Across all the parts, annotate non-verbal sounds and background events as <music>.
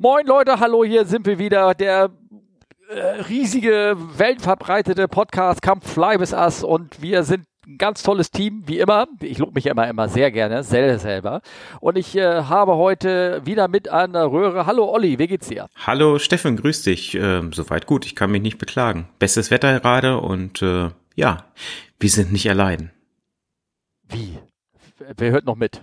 Moin Leute, hallo, hier sind wir wieder. Der äh, riesige, weltverbreitete Podcast Kampf Fly with Us und wir sind ein ganz tolles Team, wie immer. Ich lobe mich immer, immer sehr gerne, selber selber. Und ich äh, habe heute wieder mit an der Röhre. Hallo Olli, wie geht's dir? Hallo Steffen, grüß dich. Äh, soweit gut, ich kann mich nicht beklagen. Bestes Wetter gerade und äh, ja, wir sind nicht allein. Wie? Wer hört noch mit?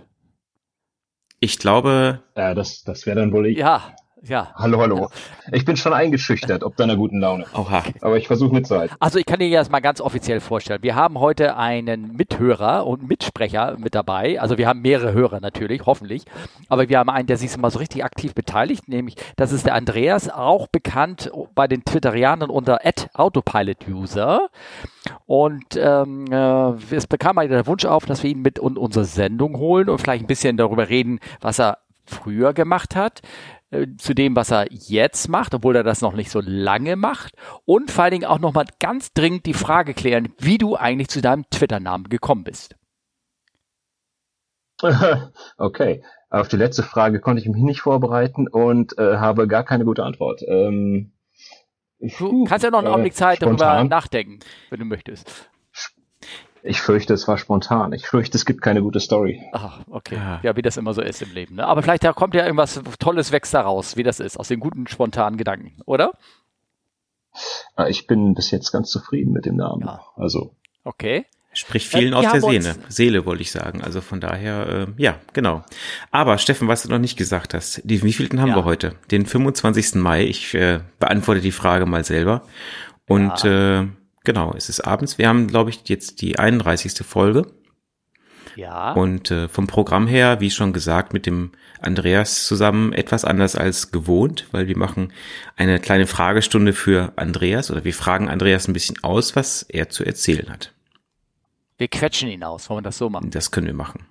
Ich glaube. Ja, das, das wäre dann wohl ich. Ja, ja. Hallo, hallo. Ich bin schon eingeschüchtert, ob deiner guten Laune. Oha. Aber ich versuche mitzuhalten. Also ich kann dir das mal ganz offiziell vorstellen. Wir haben heute einen Mithörer und Mitsprecher mit dabei. Also wir haben mehrere Hörer natürlich, hoffentlich. Aber wir haben einen, der sich mal so richtig aktiv beteiligt, nämlich das ist der Andreas, auch bekannt bei den Twitterianern unter @autopilot_user. Und ähm, äh, es bekam mal der Wunsch auf, dass wir ihn mit in unsere Sendung holen und vielleicht ein bisschen darüber reden, was er früher gemacht hat, äh, zu dem, was er jetzt macht, obwohl er das noch nicht so lange macht. Und vor allen Dingen auch nochmal ganz dringend die Frage klären, wie du eigentlich zu deinem Twitter-Namen gekommen bist. <laughs> okay, auf die letzte Frage konnte ich mich nicht vorbereiten und äh, habe gar keine gute Antwort. Ähm, du kannst ja noch einen Augenblick Zeit spontan. darüber nachdenken, wenn du möchtest. Ich fürchte, es war spontan. Ich fürchte, es gibt keine gute Story. Ach, okay. Ja, ja wie das immer so ist im Leben. Ne? Aber vielleicht da kommt ja irgendwas Tolles wächst daraus, wie das ist, aus den guten, spontanen Gedanken, oder? Ah, ich bin bis jetzt ganz zufrieden mit dem Namen. Ja. Also. Okay. Sprich vielen äh, aus der Seele, Seele wollte ich sagen. Also von daher, äh, ja, genau. Aber Steffen, was du noch nicht gesagt hast, die wievielten haben ja. wir heute? Den 25. Mai. Ich äh, beantworte die Frage mal selber. Und ja. äh, Genau, es ist abends. Wir haben, glaube ich, jetzt die 31. Folge. Ja. Und äh, vom Programm her, wie schon gesagt, mit dem Andreas zusammen etwas anders als gewohnt, weil wir machen eine kleine Fragestunde für Andreas oder wir fragen Andreas ein bisschen aus, was er zu erzählen hat. Wir quetschen ihn aus, wollen wir das so machen? Das können wir machen.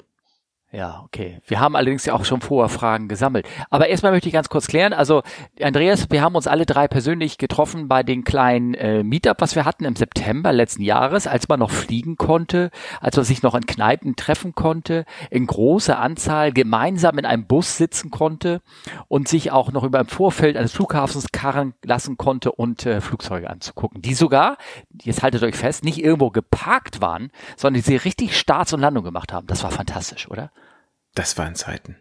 Ja, okay. Wir haben allerdings ja auch schon vorher Fragen gesammelt. Aber erstmal möchte ich ganz kurz klären. Also, Andreas, wir haben uns alle drei persönlich getroffen bei den kleinen äh, Meetup, was wir hatten im September letzten Jahres, als man noch fliegen konnte, als man sich noch in Kneipen treffen konnte, in großer Anzahl gemeinsam in einem Bus sitzen konnte und sich auch noch über im Vorfeld eines Flughafens karren lassen konnte und äh, Flugzeuge anzugucken, die sogar, jetzt haltet euch fest, nicht irgendwo geparkt waren, sondern die sie richtig Starts und Landung gemacht haben. Das war fantastisch, oder? Das waren Zeiten.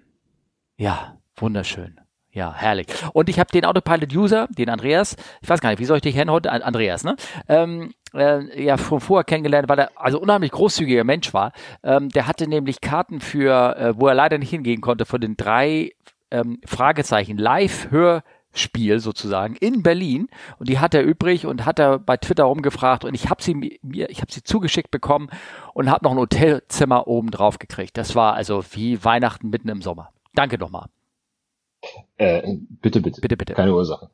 Ja, wunderschön. Ja, herrlich. Und ich habe den Autopilot-User, den Andreas, ich weiß gar nicht, wie soll ich dich kennen heute? Andreas, ne? Ähm, äh, ja, von vorher kennengelernt, weil er also unheimlich großzügiger Mensch war. Ähm, der hatte nämlich Karten für, äh, wo er leider nicht hingehen konnte, von den drei ähm, Fragezeichen Live-Hör- Spiel sozusagen in Berlin und die hat er übrig und hat er bei Twitter rumgefragt und ich habe sie mir ich habe sie zugeschickt bekommen und habe noch ein Hotelzimmer oben drauf gekriegt. Das war also wie Weihnachten mitten im Sommer. Danke nochmal. Äh, bitte, bitte. Bitte, bitte. Keine Ursache.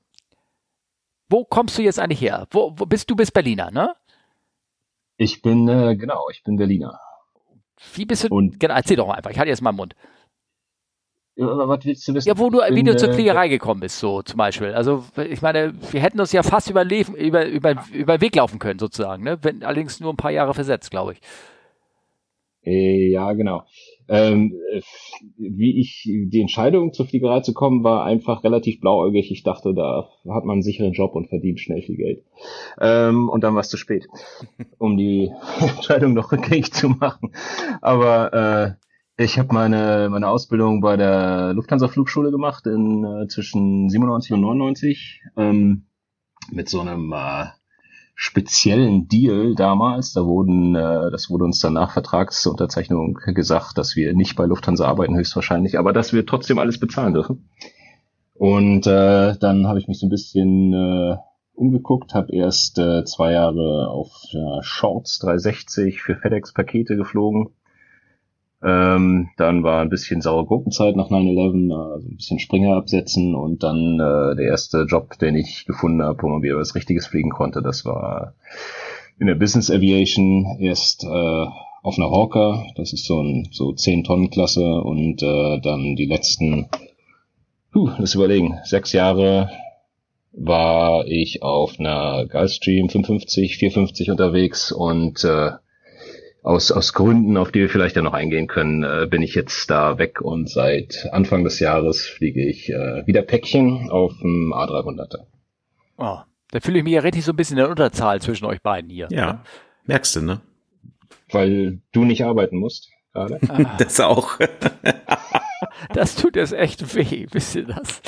Wo kommst du jetzt eigentlich her? Wo, wo bist du bist Berliner, ne? Ich bin äh, genau, ich bin Berliner. Wie bist du? Und genau, erzähl doch mal einfach. Ich hatte jetzt mal im Mund. Was willst du wissen? Ja, wo du, wie du zur Fliegerei gekommen bist, so zum Beispiel. Also ich meine, wir hätten uns ja fast über, über, über, über den Weg laufen können, sozusagen, ne? Wenn, allerdings nur ein paar Jahre versetzt, glaube ich. Äh, ja, genau. Ähm, wie ich die Entscheidung zur Fliegerei zu kommen, war einfach relativ blauäugig. Ich dachte, da hat man einen sicheren Job und verdient schnell viel Geld. Ähm, und dann war es zu spät, um die <laughs> Entscheidung noch rückgängig zu machen. Aber äh, ich habe meine, meine Ausbildung bei der Lufthansa Flugschule gemacht in äh, zwischen 97 und 99 ähm, mit so einem äh, speziellen Deal damals. Da wurden, äh, das wurde uns dann nach Vertragsunterzeichnung gesagt, dass wir nicht bei Lufthansa arbeiten höchstwahrscheinlich, aber dass wir trotzdem alles bezahlen dürfen. Und äh, dann habe ich mich so ein bisschen äh, umgeguckt, habe erst äh, zwei Jahre auf äh, Shorts 360 für FedEx Pakete geflogen ähm, dann war ein bisschen saure Gurkenzeit nach 9-11, also ein bisschen Springer absetzen und dann äh, der erste Job, den ich gefunden habe, wo man wieder was Richtiges fliegen konnte, das war in der Business Aviation erst äh, auf einer Hawker, das ist so ein so 10 Tonnen Klasse und äh, dann die letzten, puh, lass überlegen, sechs Jahre war ich auf einer Gulfstream 55, 450 unterwegs und äh, aus, aus Gründen, auf die wir vielleicht ja noch eingehen können, äh, bin ich jetzt da weg und seit Anfang des Jahres fliege ich äh, wieder Päckchen auf dem A300er. Oh, da fühle ich mich ja richtig so ein bisschen in der Unterzahl zwischen euch beiden hier. Ja, merkst du, ne? Weil du nicht arbeiten musst gerade. Ah. <laughs> Das auch. <laughs> <laughs> das tut jetzt echt weh, wisst ihr das?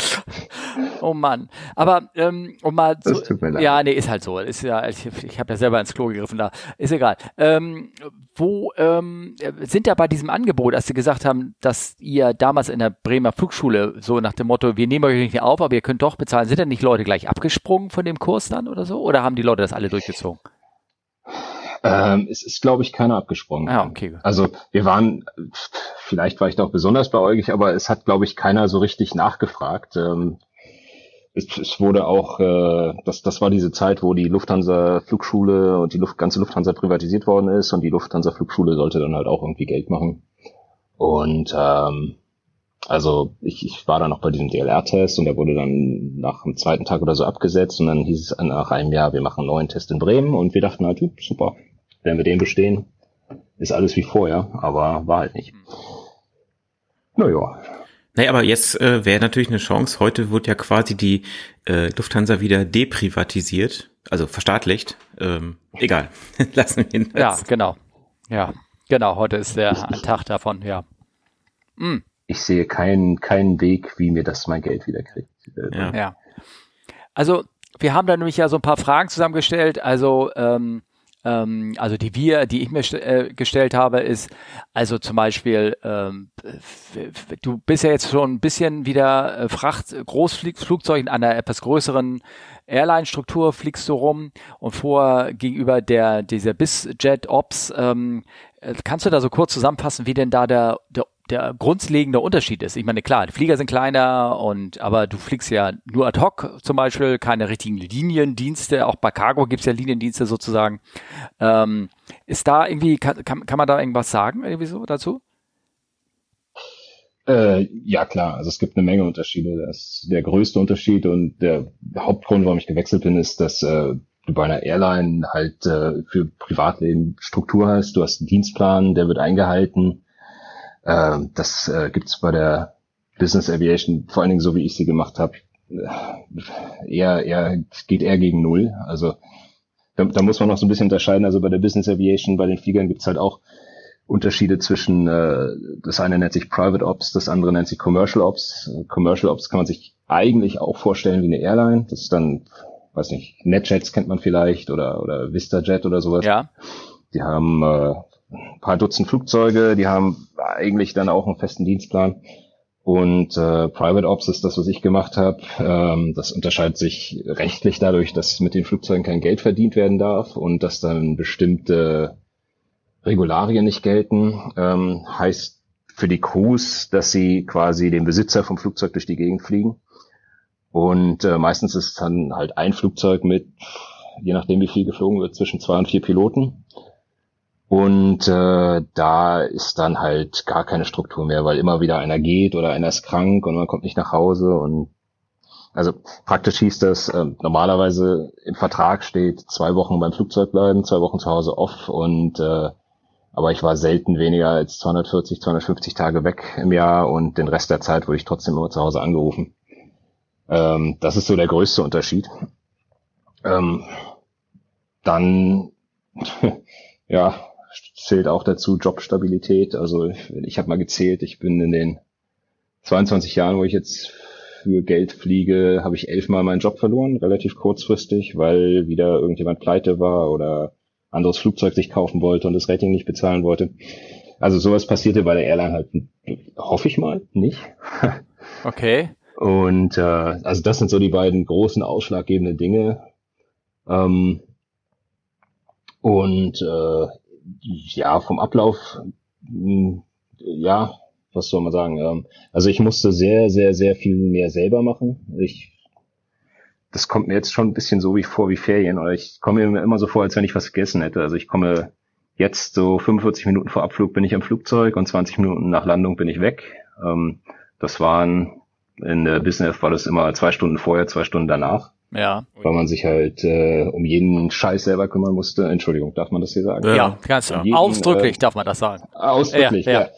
Oh Mann. Aber ähm, um mal zu, das tut mir leid. ja, nee, ist halt so. Ist ja, ich, ich habe ja selber ins Klo gegriffen da. Ist egal. Ähm, wo ähm, sind da bei diesem Angebot, als sie gesagt haben, dass ihr damals in der Bremer Flugschule so nach dem Motto, wir nehmen euch nicht auf, aber ihr könnt doch bezahlen, sind denn nicht Leute gleich abgesprungen von dem Kurs dann oder so? Oder haben die Leute das alle durchgezogen? Ähm, es ist, glaube ich, keiner abgesprungen. Ah, okay. Also wir waren, vielleicht war ich da auch besonders beäugig, aber es hat, glaube ich, keiner so richtig nachgefragt. Ähm, es, es wurde auch, äh, das, das war diese Zeit, wo die Lufthansa Flugschule und die Luft, ganze Lufthansa privatisiert worden ist und die Lufthansa Flugschule sollte dann halt auch irgendwie Geld machen. Und ähm, also ich, ich war dann noch bei diesem DLR-Test und der wurde dann nach dem zweiten Tag oder so abgesetzt und dann hieß es nach einem Jahr, wir machen einen neuen Test in Bremen und wir dachten halt, super, wenn wir den bestehen, ist alles wie vorher, aber war halt nicht. Naja. Naja, aber jetzt äh, wäre natürlich eine Chance. Heute wird ja quasi die äh, Lufthansa wieder deprivatisiert, also verstaatlicht. Ähm, egal, <laughs> lassen wir ihn. Ja, genau. Ja, genau. Heute ist der ein Tag davon. Ja. Mm. Ich sehe keinen keinen Weg, wie mir das mein Geld wieder kriegt. Ja. ja. Also wir haben da nämlich ja so ein paar Fragen zusammengestellt. Also ähm, ähm, also die wir, die ich mir äh, gestellt habe, ist also zum Beispiel, ähm, du bist ja jetzt schon ein bisschen wieder äh, Fracht, Großflugzeug in einer etwas größeren Airline-Struktur fliegst du rum und vor gegenüber der dieser BizJet Ops ähm, äh, kannst du da so kurz zusammenfassen, wie denn da der, der der grundlegende Unterschied ist. Ich meine, klar, die Flieger sind kleiner und aber du fliegst ja nur ad hoc zum Beispiel, keine richtigen Liniendienste. Auch bei Cargo gibt's ja Liniendienste sozusagen. Ähm, ist da irgendwie, kann, kann, kann man da irgendwas sagen irgendwie so dazu? Äh, ja klar, also es gibt eine Menge Unterschiede. Das der größte Unterschied und der Hauptgrund, warum ich gewechselt bin, ist, dass äh, du bei einer Airline halt äh, für Privatleben Struktur hast. Du hast einen Dienstplan, der wird eingehalten äh, das äh, gibt's bei der Business Aviation, vor allen Dingen so wie ich sie gemacht habe, äh, eher, eher, geht eher gegen null. Also da, da muss man noch so ein bisschen unterscheiden. Also bei der Business Aviation, bei den Fliegern gibt's halt auch Unterschiede zwischen, äh, das eine nennt sich Private Ops, das andere nennt sich Commercial Ops. Commercial Ops kann man sich eigentlich auch vorstellen wie eine Airline. Das ist dann, weiß nicht, NetJets kennt man vielleicht oder, oder VistaJet oder sowas. Ja. Die haben äh, ein paar Dutzend Flugzeuge, die haben eigentlich dann auch einen festen Dienstplan. Und äh, Private Ops ist das, was ich gemacht habe. Ähm, das unterscheidet sich rechtlich dadurch, dass mit den Flugzeugen kein Geld verdient werden darf und dass dann bestimmte Regularien nicht gelten. Ähm, heißt für die Crews, dass sie quasi den Besitzer vom Flugzeug durch die Gegend fliegen. Und äh, meistens ist dann halt ein Flugzeug mit, je nachdem wie viel geflogen wird, zwischen zwei und vier Piloten. Und äh, da ist dann halt gar keine Struktur mehr, weil immer wieder einer geht oder einer ist krank und man kommt nicht nach Hause. Und also praktisch hieß das, äh, normalerweise im Vertrag steht zwei Wochen beim Flugzeug bleiben, zwei Wochen zu Hause off und äh, aber ich war selten weniger als 240, 250 Tage weg im Jahr und den Rest der Zeit wurde ich trotzdem immer zu Hause angerufen. Ähm, das ist so der größte Unterschied. Ähm, dann, <laughs> ja, zählt auch dazu Jobstabilität. Also ich, ich habe mal gezählt, ich bin in den 22 Jahren, wo ich jetzt für Geld fliege, habe ich elfmal meinen Job verloren, relativ kurzfristig, weil wieder irgendjemand pleite war oder anderes Flugzeug sich kaufen wollte und das Rating nicht bezahlen wollte. Also sowas passierte bei der Airline halt, hoffe ich mal, nicht. <laughs> Okay. Und äh, also das sind so die beiden großen ausschlaggebenden Dinge. Ähm, und äh, ja, vom Ablauf, hm, ja, was soll man sagen? Ähm, also ich musste sehr, sehr, sehr viel mehr selber machen. Ich, das kommt mir jetzt schon ein bisschen so wie vor wie Ferien, oder ich komme mir immer so vor, als wenn ich was vergessen hätte. Also ich komme jetzt so 45 Minuten vor Abflug bin ich am Flugzeug und 20 Minuten nach Landung bin ich weg. Ähm, das waren in der Business war das immer zwei Stunden vorher, zwei Stunden danach. Ja. Weil man sich halt äh, um jeden Scheiß selber kümmern musste. Entschuldigung, darf man das hier sagen? Ja, ja ganz jeden, ausdrücklich äh, darf man das sagen. Ausdrücklich, ja. ja.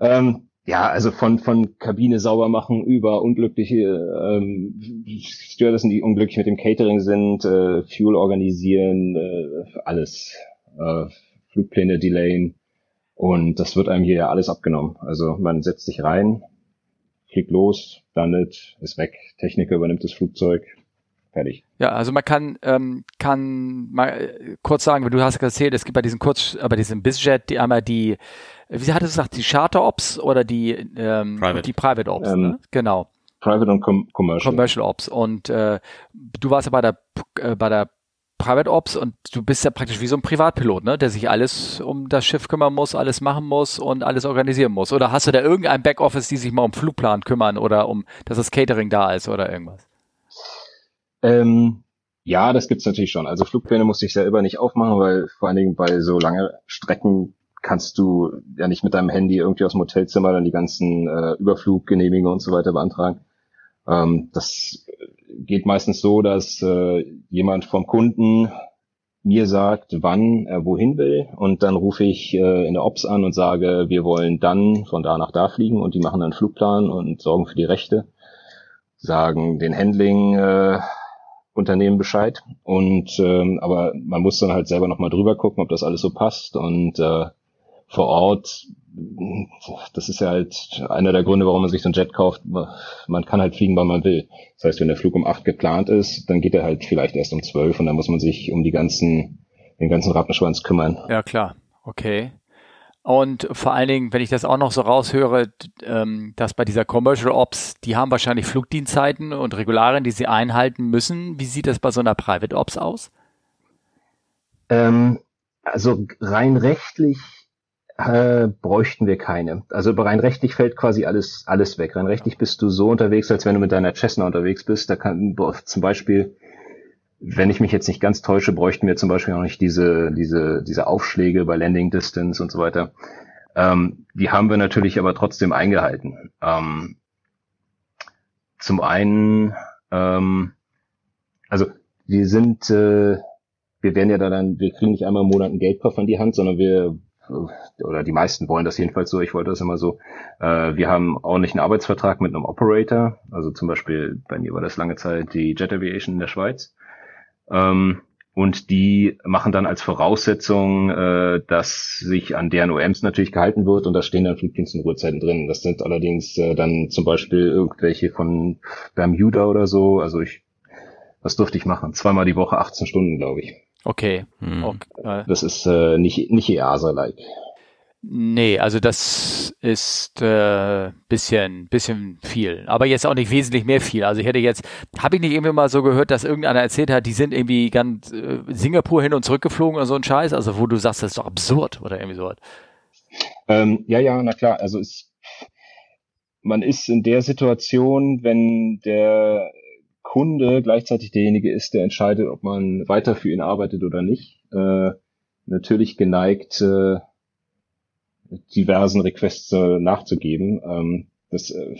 ja. Ähm, ja, also von, von Kabine sauber machen über unglückliche ähm, Stewardessen, die unglücklich mit dem Catering sind, äh, Fuel organisieren, äh, alles. Äh, Flugpläne delayen. Und das wird einem hier ja alles abgenommen. Also man setzt sich rein, fliegt los, landet, ist weg. Techniker übernimmt das Flugzeug, fertig. Ja, also man kann, ähm, kann mal äh, kurz sagen, du hast erzählt, es gibt bei diesem Kurz, äh, bei diesem BizJet die einmal die, wie hat es gesagt, die Charter Ops oder die, ähm, Private. die Private Ops, ähm, ne? Genau. Private und Com Commercial. Commercial Ops. Und äh, du warst ja bei der äh, bei der Private Ops und du bist ja praktisch wie so ein Privatpilot, ne, der sich alles um das Schiff kümmern muss, alles machen muss und alles organisieren muss. Oder hast du da irgendein Backoffice, die sich mal um Flugplan kümmern oder um, dass das Catering da ist oder irgendwas? Ähm, ja, das gibt's natürlich schon. Also Flugpläne musste ich selber nicht aufmachen, weil vor allen Dingen bei so lange Strecken kannst du ja nicht mit deinem Handy irgendwie aus dem Hotelzimmer dann die ganzen äh, Überfluggenehmigungen und so weiter beantragen. Ähm, das geht meistens so, dass äh, jemand vom Kunden mir sagt, wann er wohin will und dann rufe ich äh, in der Ops an und sage, wir wollen dann von da nach da fliegen und die machen dann Flugplan und sorgen für die Rechte, sagen den Handling äh, Unternehmen Bescheid und ähm, aber man muss dann halt selber nochmal drüber gucken, ob das alles so passt und äh, vor Ort das ist ja halt einer der Gründe, warum man sich so ein Jet kauft. Man kann halt fliegen, wann man will. Das heißt, wenn der Flug um acht geplant ist, dann geht er halt vielleicht erst um zwölf und dann muss man sich um die ganzen, den ganzen Rattenschwanz kümmern. Ja, klar. Okay. Und vor allen Dingen, wenn ich das auch noch so raushöre, ähm, dass bei dieser Commercial Ops, die haben wahrscheinlich Flugdienstzeiten und Regularien, die sie einhalten müssen. Wie sieht das bei so einer Private Ops aus? Ähm, also rein rechtlich äh, bräuchten wir keine. Also rein rechtlich fällt quasi alles, alles weg. Rein rechtlich bist du so unterwegs, als wenn du mit deiner Cessna unterwegs bist. Da kann zum Beispiel, wenn ich mich jetzt nicht ganz täusche, bräuchten wir zum Beispiel auch nicht diese, diese, diese Aufschläge bei Landing Distance und so weiter. Ähm, die haben wir natürlich aber trotzdem eingehalten. Ähm, zum einen, ähm, also wir sind, äh, wir werden ja da dann, wir kriegen nicht einmal im Monat einen Geldkoffer in die Hand, sondern wir oder die meisten wollen das jedenfalls so, ich wollte das immer so. Äh, wir haben ordentlichen Arbeitsvertrag mit einem Operator, also zum Beispiel bei mir war das lange Zeit die Jet Aviation in der Schweiz. Ähm, und die machen dann als Voraussetzung, äh, dass sich an deren OMs natürlich gehalten wird und da stehen dann Flugdienst und Ruhezeiten drin. Das sind allerdings äh, dann zum Beispiel irgendwelche von Bermuda oder so. Also ich, was durfte ich machen? Zweimal die Woche 18 Stunden, glaube ich. Okay. Hm. okay. Das ist äh, nicht, nicht EASA-like. Nee, also das ist äh, bisschen, bisschen viel. Aber jetzt auch nicht wesentlich mehr viel. Also ich hätte jetzt, habe ich nicht irgendwie mal so gehört, dass irgendeiner erzählt hat, die sind irgendwie ganz äh, Singapur hin und zurück geflogen oder so ein Scheiß, also wo du sagst, das ist doch absurd oder irgendwie so. Ähm, ja, ja, na klar. Also es, man ist in der Situation, wenn der Kunde gleichzeitig derjenige ist, der entscheidet, ob man weiter für ihn arbeitet oder nicht, äh, natürlich geneigt, äh, diversen Requests äh, nachzugeben. Ähm, das, äh,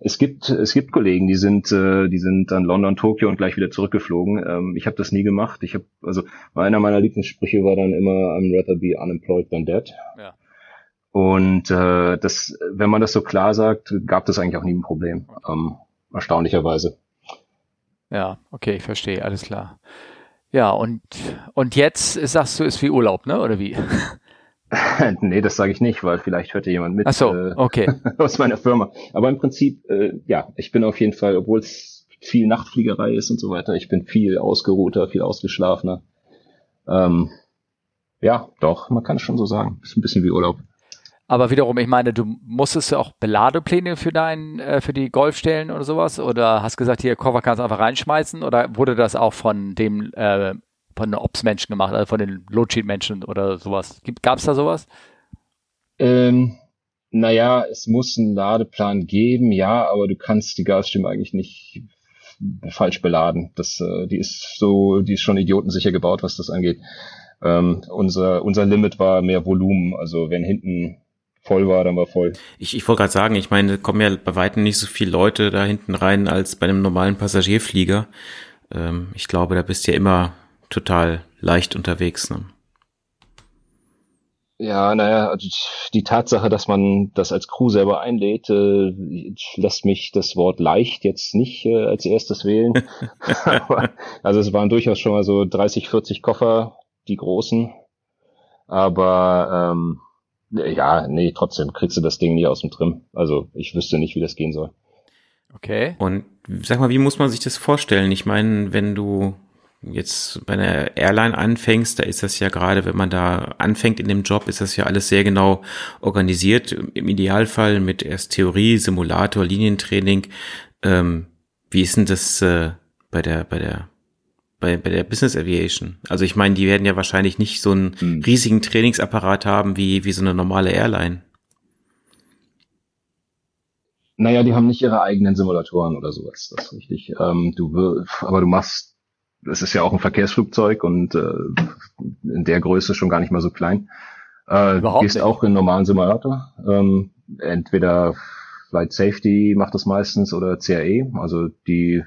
es gibt es gibt Kollegen, die sind äh, die sind dann London, Tokio und gleich wieder zurückgeflogen. Ähm, ich habe das nie gemacht. Ich habe also einer meiner Lieblingssprüche war dann immer I'm rather be unemployed than dead. Ja. Und äh, das, wenn man das so klar sagt, gab das eigentlich auch nie ein Problem. Ähm, erstaunlicherweise. Ja, okay, ich verstehe, alles klar. Ja, und, und jetzt sagst du, ist wie Urlaub, ne? Oder wie? <laughs> nee, das sage ich nicht, weil vielleicht hört ja jemand mit Ach so, äh, okay. <laughs> aus meiner Firma. Aber im Prinzip, äh, ja, ich bin auf jeden Fall, obwohl es viel Nachtfliegerei ist und so weiter, ich bin viel ausgeruhter, viel ausgeschlafener. Ähm, ja, doch, man kann es schon so sagen. Ist ein bisschen wie Urlaub. Aber wiederum, ich meine, du musstest ja auch Beladepläne für dein, äh, für die Golf stellen oder sowas? Oder hast gesagt, hier Koffer kannst du einfach reinschmeißen? Oder wurde das auch von dem, äh, von den Ops-Menschen gemacht, also von den Loadsheet-Menschen oder sowas? Gab es da sowas? Ähm, naja, es muss einen Ladeplan geben, ja, aber du kannst die Gasstimme eigentlich nicht falsch beladen. Das, äh, die ist so, die ist schon idiotensicher gebaut, was das angeht. Ähm, unser, unser Limit war mehr Volumen. Also wenn hinten voll war, dann war voll. Ich, ich wollte gerade sagen, ich meine, kommen ja bei weitem nicht so viele Leute da hinten rein als bei einem normalen Passagierflieger. ähm, ich glaube, da bist du ja immer total leicht unterwegs. Ne? Ja, naja, also die Tatsache, dass man das als Crew selber einlädt, äh, lässt mich das Wort leicht jetzt nicht äh, als erstes wählen. <laughs> also es waren durchaus schon mal so 30, 40 Koffer, die großen. Aber ähm, ja, nee, trotzdem kriegst du das Ding nie aus dem Trim. Also ich wüsste nicht, wie das gehen soll. Okay. Und sag mal, wie muss man sich das vorstellen? Ich meine, wenn du jetzt bei einer Airline anfängst, da ist das ja gerade, wenn man da anfängt in dem Job, ist das ja alles sehr genau organisiert. Im Idealfall mit erst Theorie, Simulator, Linientraining. Ähm, wie ist denn das äh, bei der, bei der, bei, bei der Business Aviation? Also ich meine, die werden ja wahrscheinlich nicht so einen hm. riesigen Trainingsapparat haben wie, wie so eine normale Airline. Naja, die haben nicht ihre eigenen Simulatoren oder sowas, das ist richtig. Ähm, du, aber du machst es ist ja auch ein Verkehrsflugzeug und äh, in der Größe schon gar nicht mal so klein. Äh, Überhaupt gehst nicht. auch in normalen Simulator. Ähm, entweder Flight Safety macht das meistens oder CAE. Also die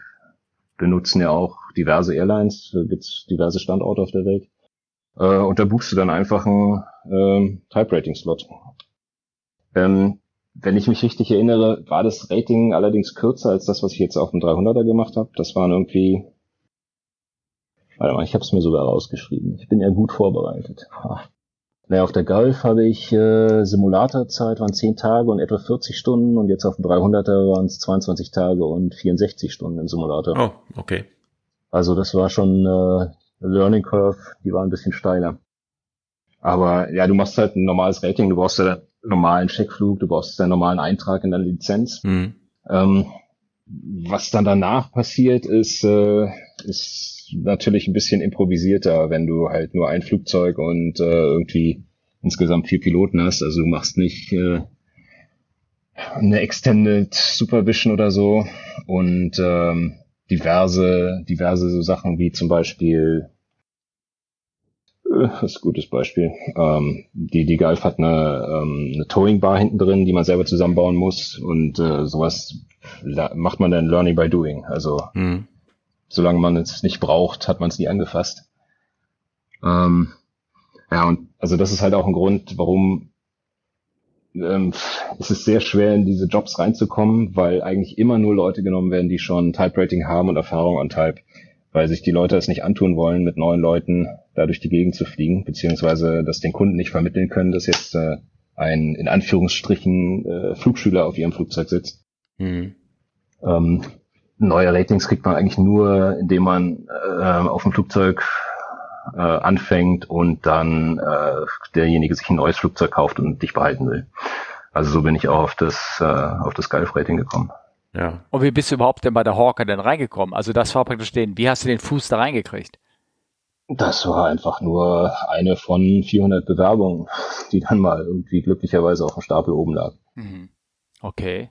benutzen ja auch diverse Airlines, da gibt's diverse Standorte auf der Welt. Äh, und da buchst du dann einfach einen äh, Type-Rating-Slot. Ähm, wenn ich mich richtig erinnere, war das Rating allerdings kürzer als das, was ich jetzt auf dem 300er gemacht habe. Das waren irgendwie Warte mal, ich habe es mir sogar rausgeschrieben. Ich bin ja gut vorbereitet. Naja, auf der Golf habe ich äh, Simulatorzeit waren 10 Tage und etwa 40 Stunden und jetzt auf dem 300er waren es 22 Tage und 64 Stunden im Simulator. Oh, okay. Also das war schon äh, Learning Curve, die war ein bisschen steiler. Aber ja, du machst halt ein normales Rating, du brauchst ja einen normalen Checkflug, du brauchst einen normalen Eintrag in deine Lizenz. Mhm. Ähm, was dann danach passiert, ist, äh, ist natürlich ein bisschen improvisierter, wenn du halt nur ein Flugzeug und äh, irgendwie insgesamt vier Piloten hast. Also du machst nicht äh, eine Extended Supervision oder so und ähm, diverse, diverse so Sachen wie zum Beispiel äh, das ist ein gutes Beispiel. Ähm, die, die Golf hat eine, ähm, eine Towing Bar hinten drin, die man selber zusammenbauen muss und äh, sowas macht man dann Learning by Doing. Also mhm solange man es nicht braucht, hat man es nie angefasst. Ähm, ja, und also das ist halt auch ein Grund, warum ähm, es ist sehr schwer, in diese Jobs reinzukommen, weil eigentlich immer nur Leute genommen werden, die schon Type-Rating haben und Erfahrung an Type, weil sich die Leute es nicht antun wollen, mit neuen Leuten da durch die Gegend zu fliegen, beziehungsweise das den Kunden nicht vermitteln können, dass jetzt äh, ein in Anführungsstrichen äh, Flugschüler auf ihrem Flugzeug sitzt. Mhm. Ähm, neue Ratings kriegt man eigentlich nur, indem man äh, auf dem Flugzeug äh, anfängt und dann äh, derjenige sich ein neues Flugzeug kauft und dich behalten will. Also so bin ich auch auf das, äh, auf das Gulf-Rating gekommen. Ja. Und wie bist du überhaupt denn bei der Hawker denn reingekommen? Also das war praktisch den, wie hast du den Fuß da reingekriegt? Das war einfach nur eine von 400 Bewerbungen, die dann mal irgendwie glücklicherweise auf dem Stapel oben lag. Mhm. Okay.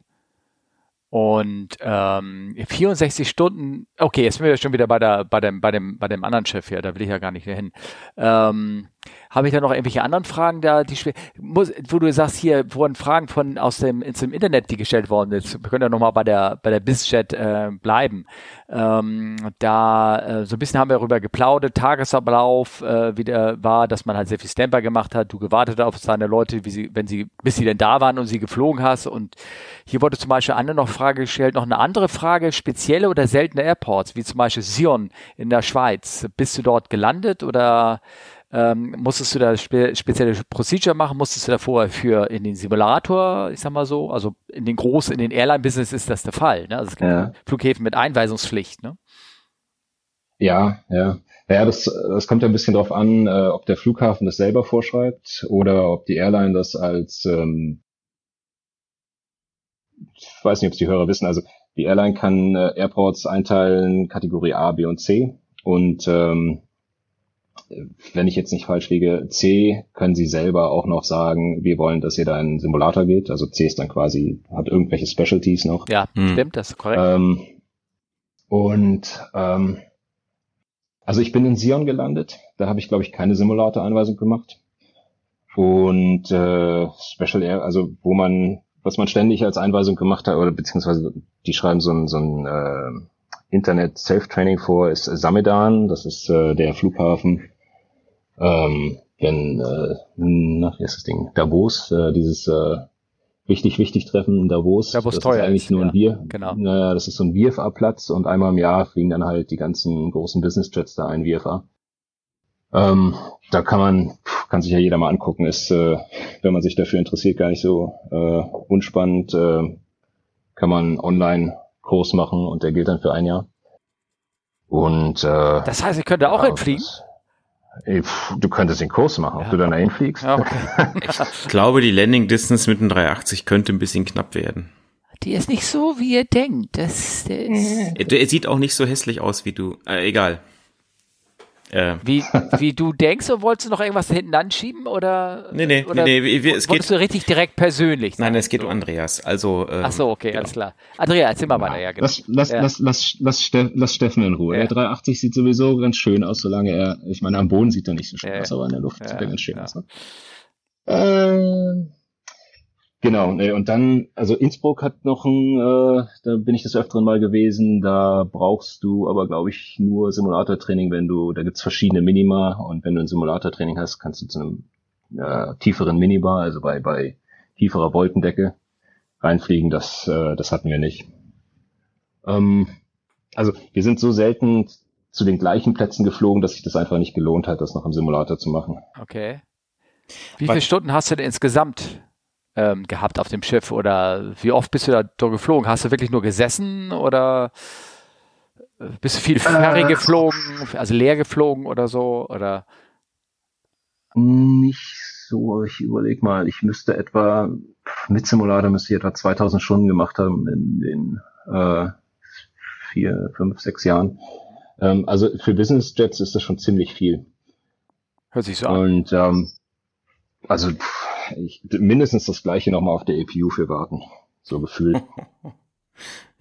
Und ähm, 64 Stunden, okay, jetzt sind wir schon wieder bei der, bei dem, bei dem, bei dem anderen Chef hier, da will ich ja gar nicht mehr hin. Ähm, habe ich da noch irgendwelche anderen Fragen da, die muss, wo du sagst, hier wurden Fragen von aus dem, ins Internet, die gestellt worden sind. Wir können ja nochmal bei der bei der BizChat äh, bleiben. Ähm, da äh, so ein bisschen haben wir darüber geplaudert, Tagesablauf, äh, wie der war, dass man halt sehr viel Stamper gemacht hat, du gewartet auf seine Leute, wie sie, wenn sie, bis sie denn da waren und sie geflogen hast. Und hier wurde zum Beispiel Anne noch Frage gestellt, noch eine andere Frage, spezielle oder seltene Airports, wie zum Beispiel Sion in der Schweiz. Bist du dort gelandet oder ähm, musstest du da spe spezielle Procedure machen? Musstest du da vorher für in den Simulator, ich sag mal so, also in den großen, in den Airline-Business ist das der Fall. Ne? Also es gibt ja. Flughäfen mit Einweisungspflicht. Ne? Ja, ja. Naja, das, das kommt ja ein bisschen drauf an, äh, ob der Flughafen das selber vorschreibt oder ob die Airline das als, ähm, ich weiß nicht, ob es die Hörer wissen, also die Airline kann äh, Airports einteilen, Kategorie A, B und C. Und ähm, wenn ich jetzt nicht falsch liege, C können Sie selber auch noch sagen, wir wollen, dass ihr da in Simulator geht. Also C ist dann quasi, hat irgendwelche Specialties noch. Ja, hm. stimmt, das ist korrekt. Ähm, und ähm, also ich bin in Sion gelandet. Da habe ich, glaube ich, keine Simulator-Einweisung gemacht. Und äh, Special Air, also wo man, was man ständig als Einweisung gemacht hat, oder beziehungsweise die schreiben so ein, so ein äh, Internet Self-Training vor, ist Samedan, das ist äh, der Flughafen. Ähm, wenn, äh, na, wie ist das Ding? Davos, äh, dieses äh, wichtig, wichtig Treffen in Davos. Davos das teuer ist eigentlich ist, nur ein ja, Bier. genau. Naja, das ist so ein VFA-Platz und einmal im Jahr fliegen dann halt die ganzen großen Business-Jets da ein VFA. Ähm, da kann man, kann sich ja jeder mal angucken, ist, äh, wenn man sich dafür interessiert, gar nicht so äh, unspannend. Äh, kann man online Kurs machen und der gilt dann für ein Jahr. Und äh, Das heißt, ich könnte auch ja, hinfliegen. das- Du könntest den Kurs machen, ob Ja. du dann dahin fliegst. Ja, okay. <laughs> Ich glaube, die Landing Distance mit einem 380 könnte ein bisschen knapp werden. Die ist nicht so, wie ihr denkt. Das, der ist, Er, er sieht auch nicht so hässlich aus wie du. Äh, egal. Äh, wie, wie du denkst, und wolltest du noch irgendwas hinten anschieben oder? Nee, nee, oder nee, nee, es geht- du richtig direkt persönlich? nein, sagen? es geht um Andreas. Also. Ähm, Ach so, okay, genau. alles klar. Andrea, erzähl mal weiter, ja, genau. Lass, lass, Ja. lass, lass, lass, lass Steffen in Ruhe. Ja. Der 380 sieht sowieso ganz schön aus, solange er, ich meine, am Boden sieht er nicht so schön Ja. aus, aber in der Luft Ja, sieht er ganz schön ja. aus. Ne? Ähm, genau, nee, und dann, also Innsbruck hat noch ein, äh, da bin ich des Öfteren mal gewesen, da brauchst du aber, glaube ich, nur Simulatortraining, wenn du, da gibt's verschiedene Minima und wenn du ein Simulatortraining hast, kannst du zu einem äh, tieferen Minibar, also bei, bei tieferer Wolkendecke reinfliegen, das, äh, das hatten wir nicht. Ähm, also wir sind so selten zu den gleichen Plätzen geflogen, dass sich das einfach nicht gelohnt hat, das noch im Simulator zu machen. Okay. Wie Was- viele Stunden hast du denn insgesamt ähm, gehabt auf dem Schiff oder wie oft bist du da geflogen? Hast du wirklich nur gesessen oder äh, bist du viel Ferry Äh, geflogen, also leer geflogen oder so? Oder Nicht so, ich überleg mal, ich müsste etwa, mit Simulator müsste ich etwa 2000 Stunden gemacht haben in den äh, vier, fünf, sechs Jahren. Ähm, also für Business Jets ist das schon ziemlich viel. hört sich so an. Und ähm, also ich, mindestens das gleiche nochmal auf der APU für warten. So gefühlt. <laughs>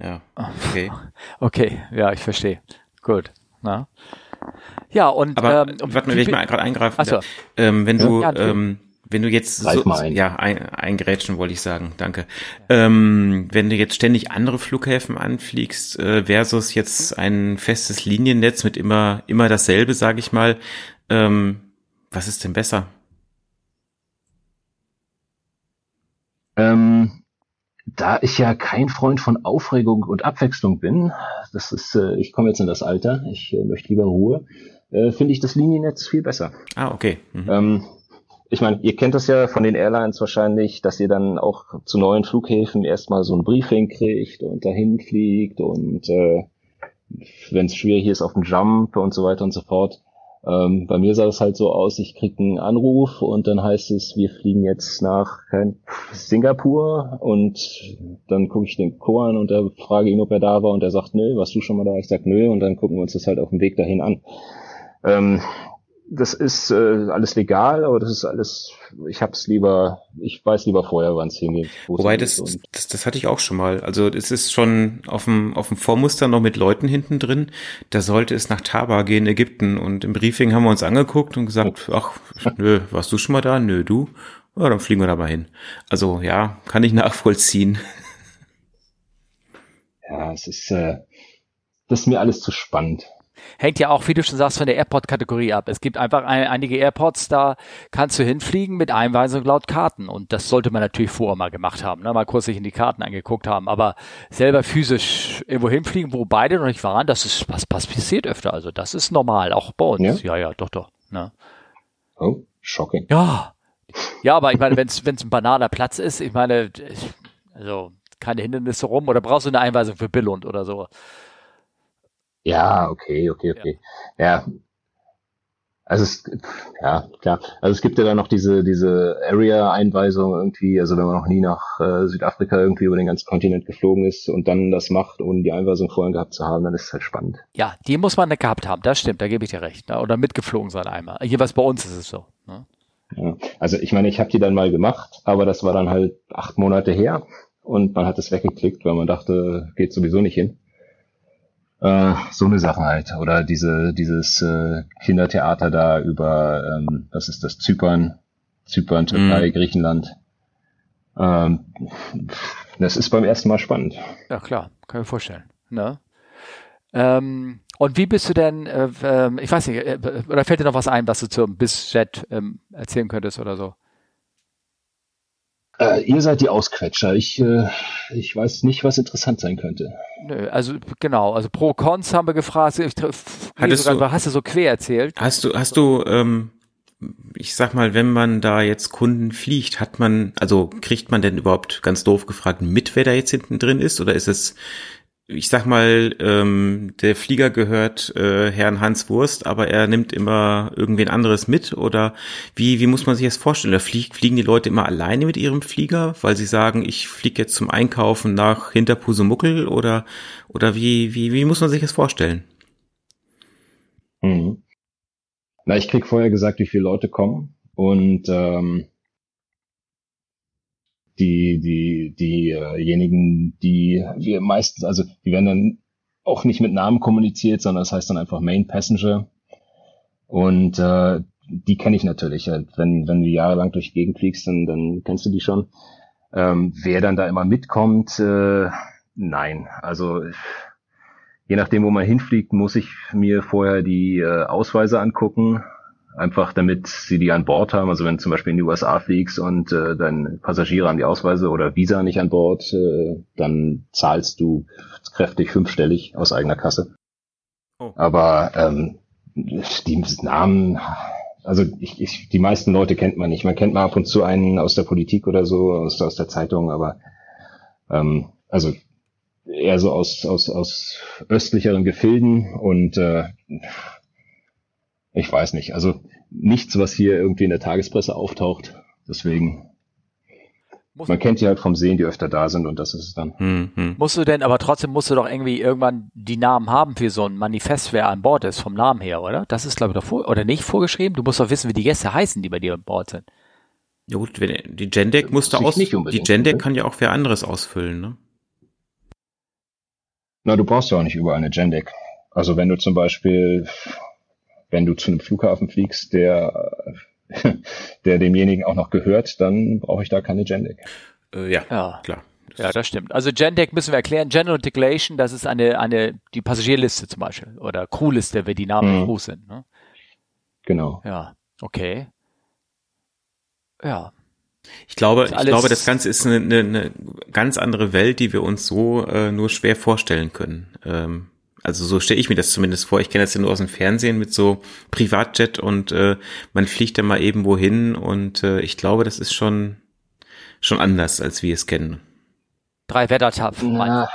Ja, okay. <laughs> Okay, ja, ich verstehe. Gut. Na? Ja, und Aber ähm, warte mal, wenn ich mal gerade eingreifen Achso, darf. ähm, wenn du Ja, ähm, wenn du jetzt so, mal ein. ja ein, eingrätschen wollte ich sagen, danke. Ähm, wenn du jetzt ständig andere Flughäfen anfliegst äh, versus jetzt ein festes Liniennetz mit immer immer dasselbe, sage ich mal, ähm, was ist denn besser? Ähm, da ich ja kein Freund von Aufregung und Abwechslung bin, das ist, äh, ich komme jetzt in das Alter, ich äh, möchte lieber Ruhe, äh, finde ich das Liniennetz viel besser. Ah, okay. Mhm. Ähm, ich meine, ihr kennt das ja von den Airlines wahrscheinlich, dass ihr dann auch zu neuen Flughäfen erstmal so ein Briefing kriegt und dahin fliegt und äh, wenn es schwierig ist auf dem Jump und so weiter und so fort. Ähm, bei mir sah es halt so aus, ich krieg einen Anruf und dann heißt es, wir fliegen jetzt nach Singapur und dann gucke ich den Co an und da frage ihn, ob er da war und er sagt, nö, warst du schon mal da? Ich sag, nö und dann gucken wir uns das halt auf dem Weg dahin an. Ähm, das ist äh, alles legal, aber das ist alles, ich hab's lieber, ich weiß lieber vorher, wann es hingeht. Wobei das, das das hatte ich auch schon mal. Also es ist schon auf dem auf dem Vormuster noch mit Leuten hinten drin. Da sollte es nach Taba gehen, Ägypten. Und im Briefing haben wir uns angeguckt und gesagt, ach, nö, warst du schon mal da? Nö, du? Ja, dann fliegen wir da mal hin. Also ja, kann ich <laughs> nachvollziehen. Ja, es ist, äh, das ist mir alles zu spannend. Hängt ja auch, wie du schon sagst, von der Airport-Kategorie ab. Es gibt einfach ein, einige Airports, da kannst du hinfliegen mit Einweisung laut Karten. Und das sollte man natürlich vorher mal gemacht haben, ne? mal kurz sich in die Karten angeguckt haben. Aber selber physisch irgendwo hinfliegen, wo beide noch nicht waren, das ist, was, was passiert öfter. Also das ist normal, auch bei uns. Ja, ja, doch, doch. Ne? Oh, shocking. Ja. Ja, aber ich meine, wenn es ein bananer Platz ist, ich meine, also keine Hindernisse rum oder brauchst du eine Einweisung für Billund oder so. Ja, okay, okay, okay. Ja. Also es, ja, klar. Also es gibt ja dann noch diese, diese Area-Einweisung irgendwie, also wenn man noch nie nach äh, Südafrika irgendwie über den ganzen Kontinent geflogen ist und dann das macht, ohne die Einweisung vorhin gehabt zu haben, dann ist es halt spannend. Ja, die muss man gehabt haben, das stimmt, da gebe ich dir recht. Ne? Oder mitgeflogen sein einmal. Jeweils bei uns ist es so. Ne? Ja. Also ich meine, ich habe die dann mal gemacht, aber das war dann halt acht Monate her und man hat es weggeklickt, weil man dachte, geht sowieso nicht hin. Äh, so eine Sache halt. Oder diese, dieses äh, Kindertheater da über, ähm, was ist das, Zypern, Zypern, Türkei, Mhm. Griechenland. Ähm, das ist beim ersten Mal spannend. Ja, klar, kann ich mir vorstellen. Ne? Ähm, und wie bist du denn, äh, äh, ich weiß nicht, äh, oder fällt dir noch was ein, was du zum BizJet ähm, erzählen könntest oder so? Äh, ihr seid die Ausquetscher. Ich, äh, ich weiß nicht, was interessant sein könnte. Nö, also genau, also Pro Cons haben wir gefragt. Ich, Hattest sogar, du, hast du so quer erzählt? Hast du, hast du, ähm, ich sag mal, wenn man da jetzt Kunden fliegt, hat man, also kriegt man denn überhaupt ganz doof gefragt mit, wer da jetzt hinten drin ist? Oder ist es ich sag mal, ähm, der Flieger gehört äh, Herrn Hans Wurst, aber er nimmt immer irgendwen anderes mit oder wie, wie muss man sich das vorstellen? Da flieg, fliegen die Leute immer alleine mit ihrem Flieger, weil sie sagen, ich fliege jetzt zum Einkaufen nach Hinterpusemuckel oder, oder wie, wie, wie muss man sich das vorstellen? Mhm. Na, ich krieg vorher gesagt, wie viele Leute kommen und ähm, die, die, diejenigen, die wir meistens, also die werden dann auch nicht mit Namen kommuniziert, sondern das heißt dann einfach Main Passenger. Und äh, die kenne ich natürlich. Wenn, wenn du jahrelang durch die Gegend fliegst, dann, dann kennst du die schon. Ähm, wer dann da immer mitkommt, äh, nein. Also je nachdem, wo man hinfliegt, muss ich mir vorher die äh, Ausweise angucken einfach damit sie die an Bord haben. Also wenn du zum Beispiel in die USA fliegst und äh, deine Passagiere haben die Ausweise oder Visa nicht an Bord, äh, dann zahlst du kräftig fünfstellig aus eigener Kasse. Oh. Aber ähm, die Namen, also ich, ich, die meisten Leute kennt man nicht. Man kennt mal ab und zu einen aus der Politik oder so, aus, aus der Zeitung, aber ähm, also eher so aus, aus, aus östlicheren Gefilden und äh, ich weiß nicht. Also nichts, was hier irgendwie in der Tagespresse auftaucht. Deswegen. Muss man kennt die halt vom Sehen, die öfter da sind und das ist es dann. Hm, hm. Musst du denn, aber trotzdem musst du doch irgendwie irgendwann die Namen haben für so ein Manifest, wer an Bord ist, vom Namen her, oder? Das ist, glaube ich, doch vor, oder nicht vorgeschrieben? Du musst doch wissen, wie die Gäste heißen, die bei dir an Bord sind. Ja gut, wenn, die Gendeck musst du aus, die Gendeck ne? kann ja auch wer anderes ausfüllen, ne? Na, du brauchst ja auch nicht überall eine Gendeck. Also wenn du zum Beispiel wenn du zu einem Flughafen fliegst, der, <laughs> der demjenigen auch noch gehört, dann brauche ich da keine Gendeck. Äh, ja, ja, klar. Ja, das stimmt. Also Gendeck müssen wir erklären. General Declaration, das ist eine, eine, die Passagierliste zum Beispiel oder Crewliste, wenn die Namen mhm. groß sind. Ne? Genau. Ja, okay. Ja. Ich glaube, ich glaube, das Ganze ist eine, eine, eine ganz andere Welt, die wir uns so äh, nur schwer vorstellen können. Ähm, also so stelle ich mir das zumindest vor. Ich kenne das ja nur aus dem Fernsehen mit so Privatjet und äh, man fliegt da mal eben wohin und äh, ich glaube, das ist schon schon anders, als wir es kennen. Drei Wettertapfen. Ja,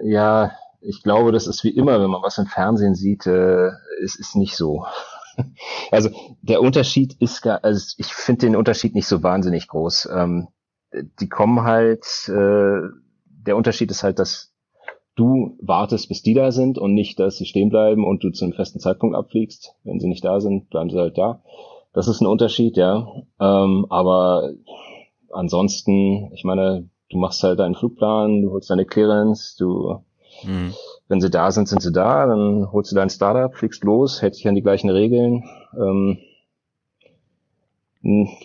ja, ich glaube, das ist wie immer, wenn man was im Fernsehen sieht, äh, es ist nicht so. <laughs> Also der Unterschied ist gar, also ich finde den Unterschied nicht so wahnsinnig groß. Ähm, die kommen halt, äh, der Unterschied ist halt, dass du wartest, bis die da sind und nicht, dass sie stehen bleiben und du zu einem festen Zeitpunkt abfliegst. Wenn sie nicht da sind, bleiben sie halt da. Das ist ein Unterschied, ja. Ähm, aber ansonsten, ich meine, du machst halt deinen Flugplan, du holst deine Clearance, du, mhm. wenn sie da sind, sind sie da, dann holst du dein Startup, fliegst los, hältst dich an die gleichen Regeln. Ähm,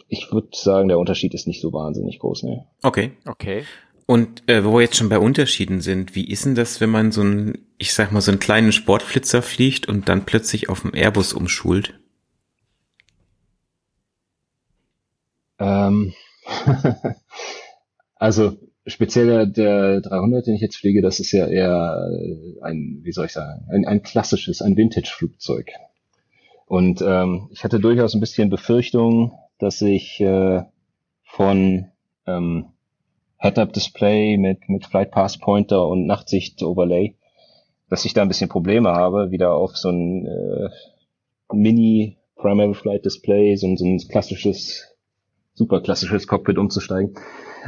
ich würde sagen, der Unterschied ist nicht so wahnsinnig groß, ne? Okay. Okay. Und äh, wo wir jetzt schon bei Unterschieden sind, wie ist denn das, wenn man so einen, ich sag mal, so einen kleinen Sportflitzer fliegt und dann plötzlich auf dem Airbus umschult? Ähm, <laughs> also speziell der, der 300, den ich jetzt fliege, das ist ja eher ein, wie soll ich sagen, ein, ein klassisches, ein Vintage-Flugzeug. Und ähm, ich hatte durchaus ein bisschen Befürchtung, dass ich äh, von ähm, Head-Up-Display mit, mit Flight Pass Pointer und Nachtsicht-Overlay, dass ich da ein bisschen Probleme habe, wieder auf so ein äh, Mini Primary Flight Display, so, so ein klassisches, super klassisches Cockpit umzusteigen.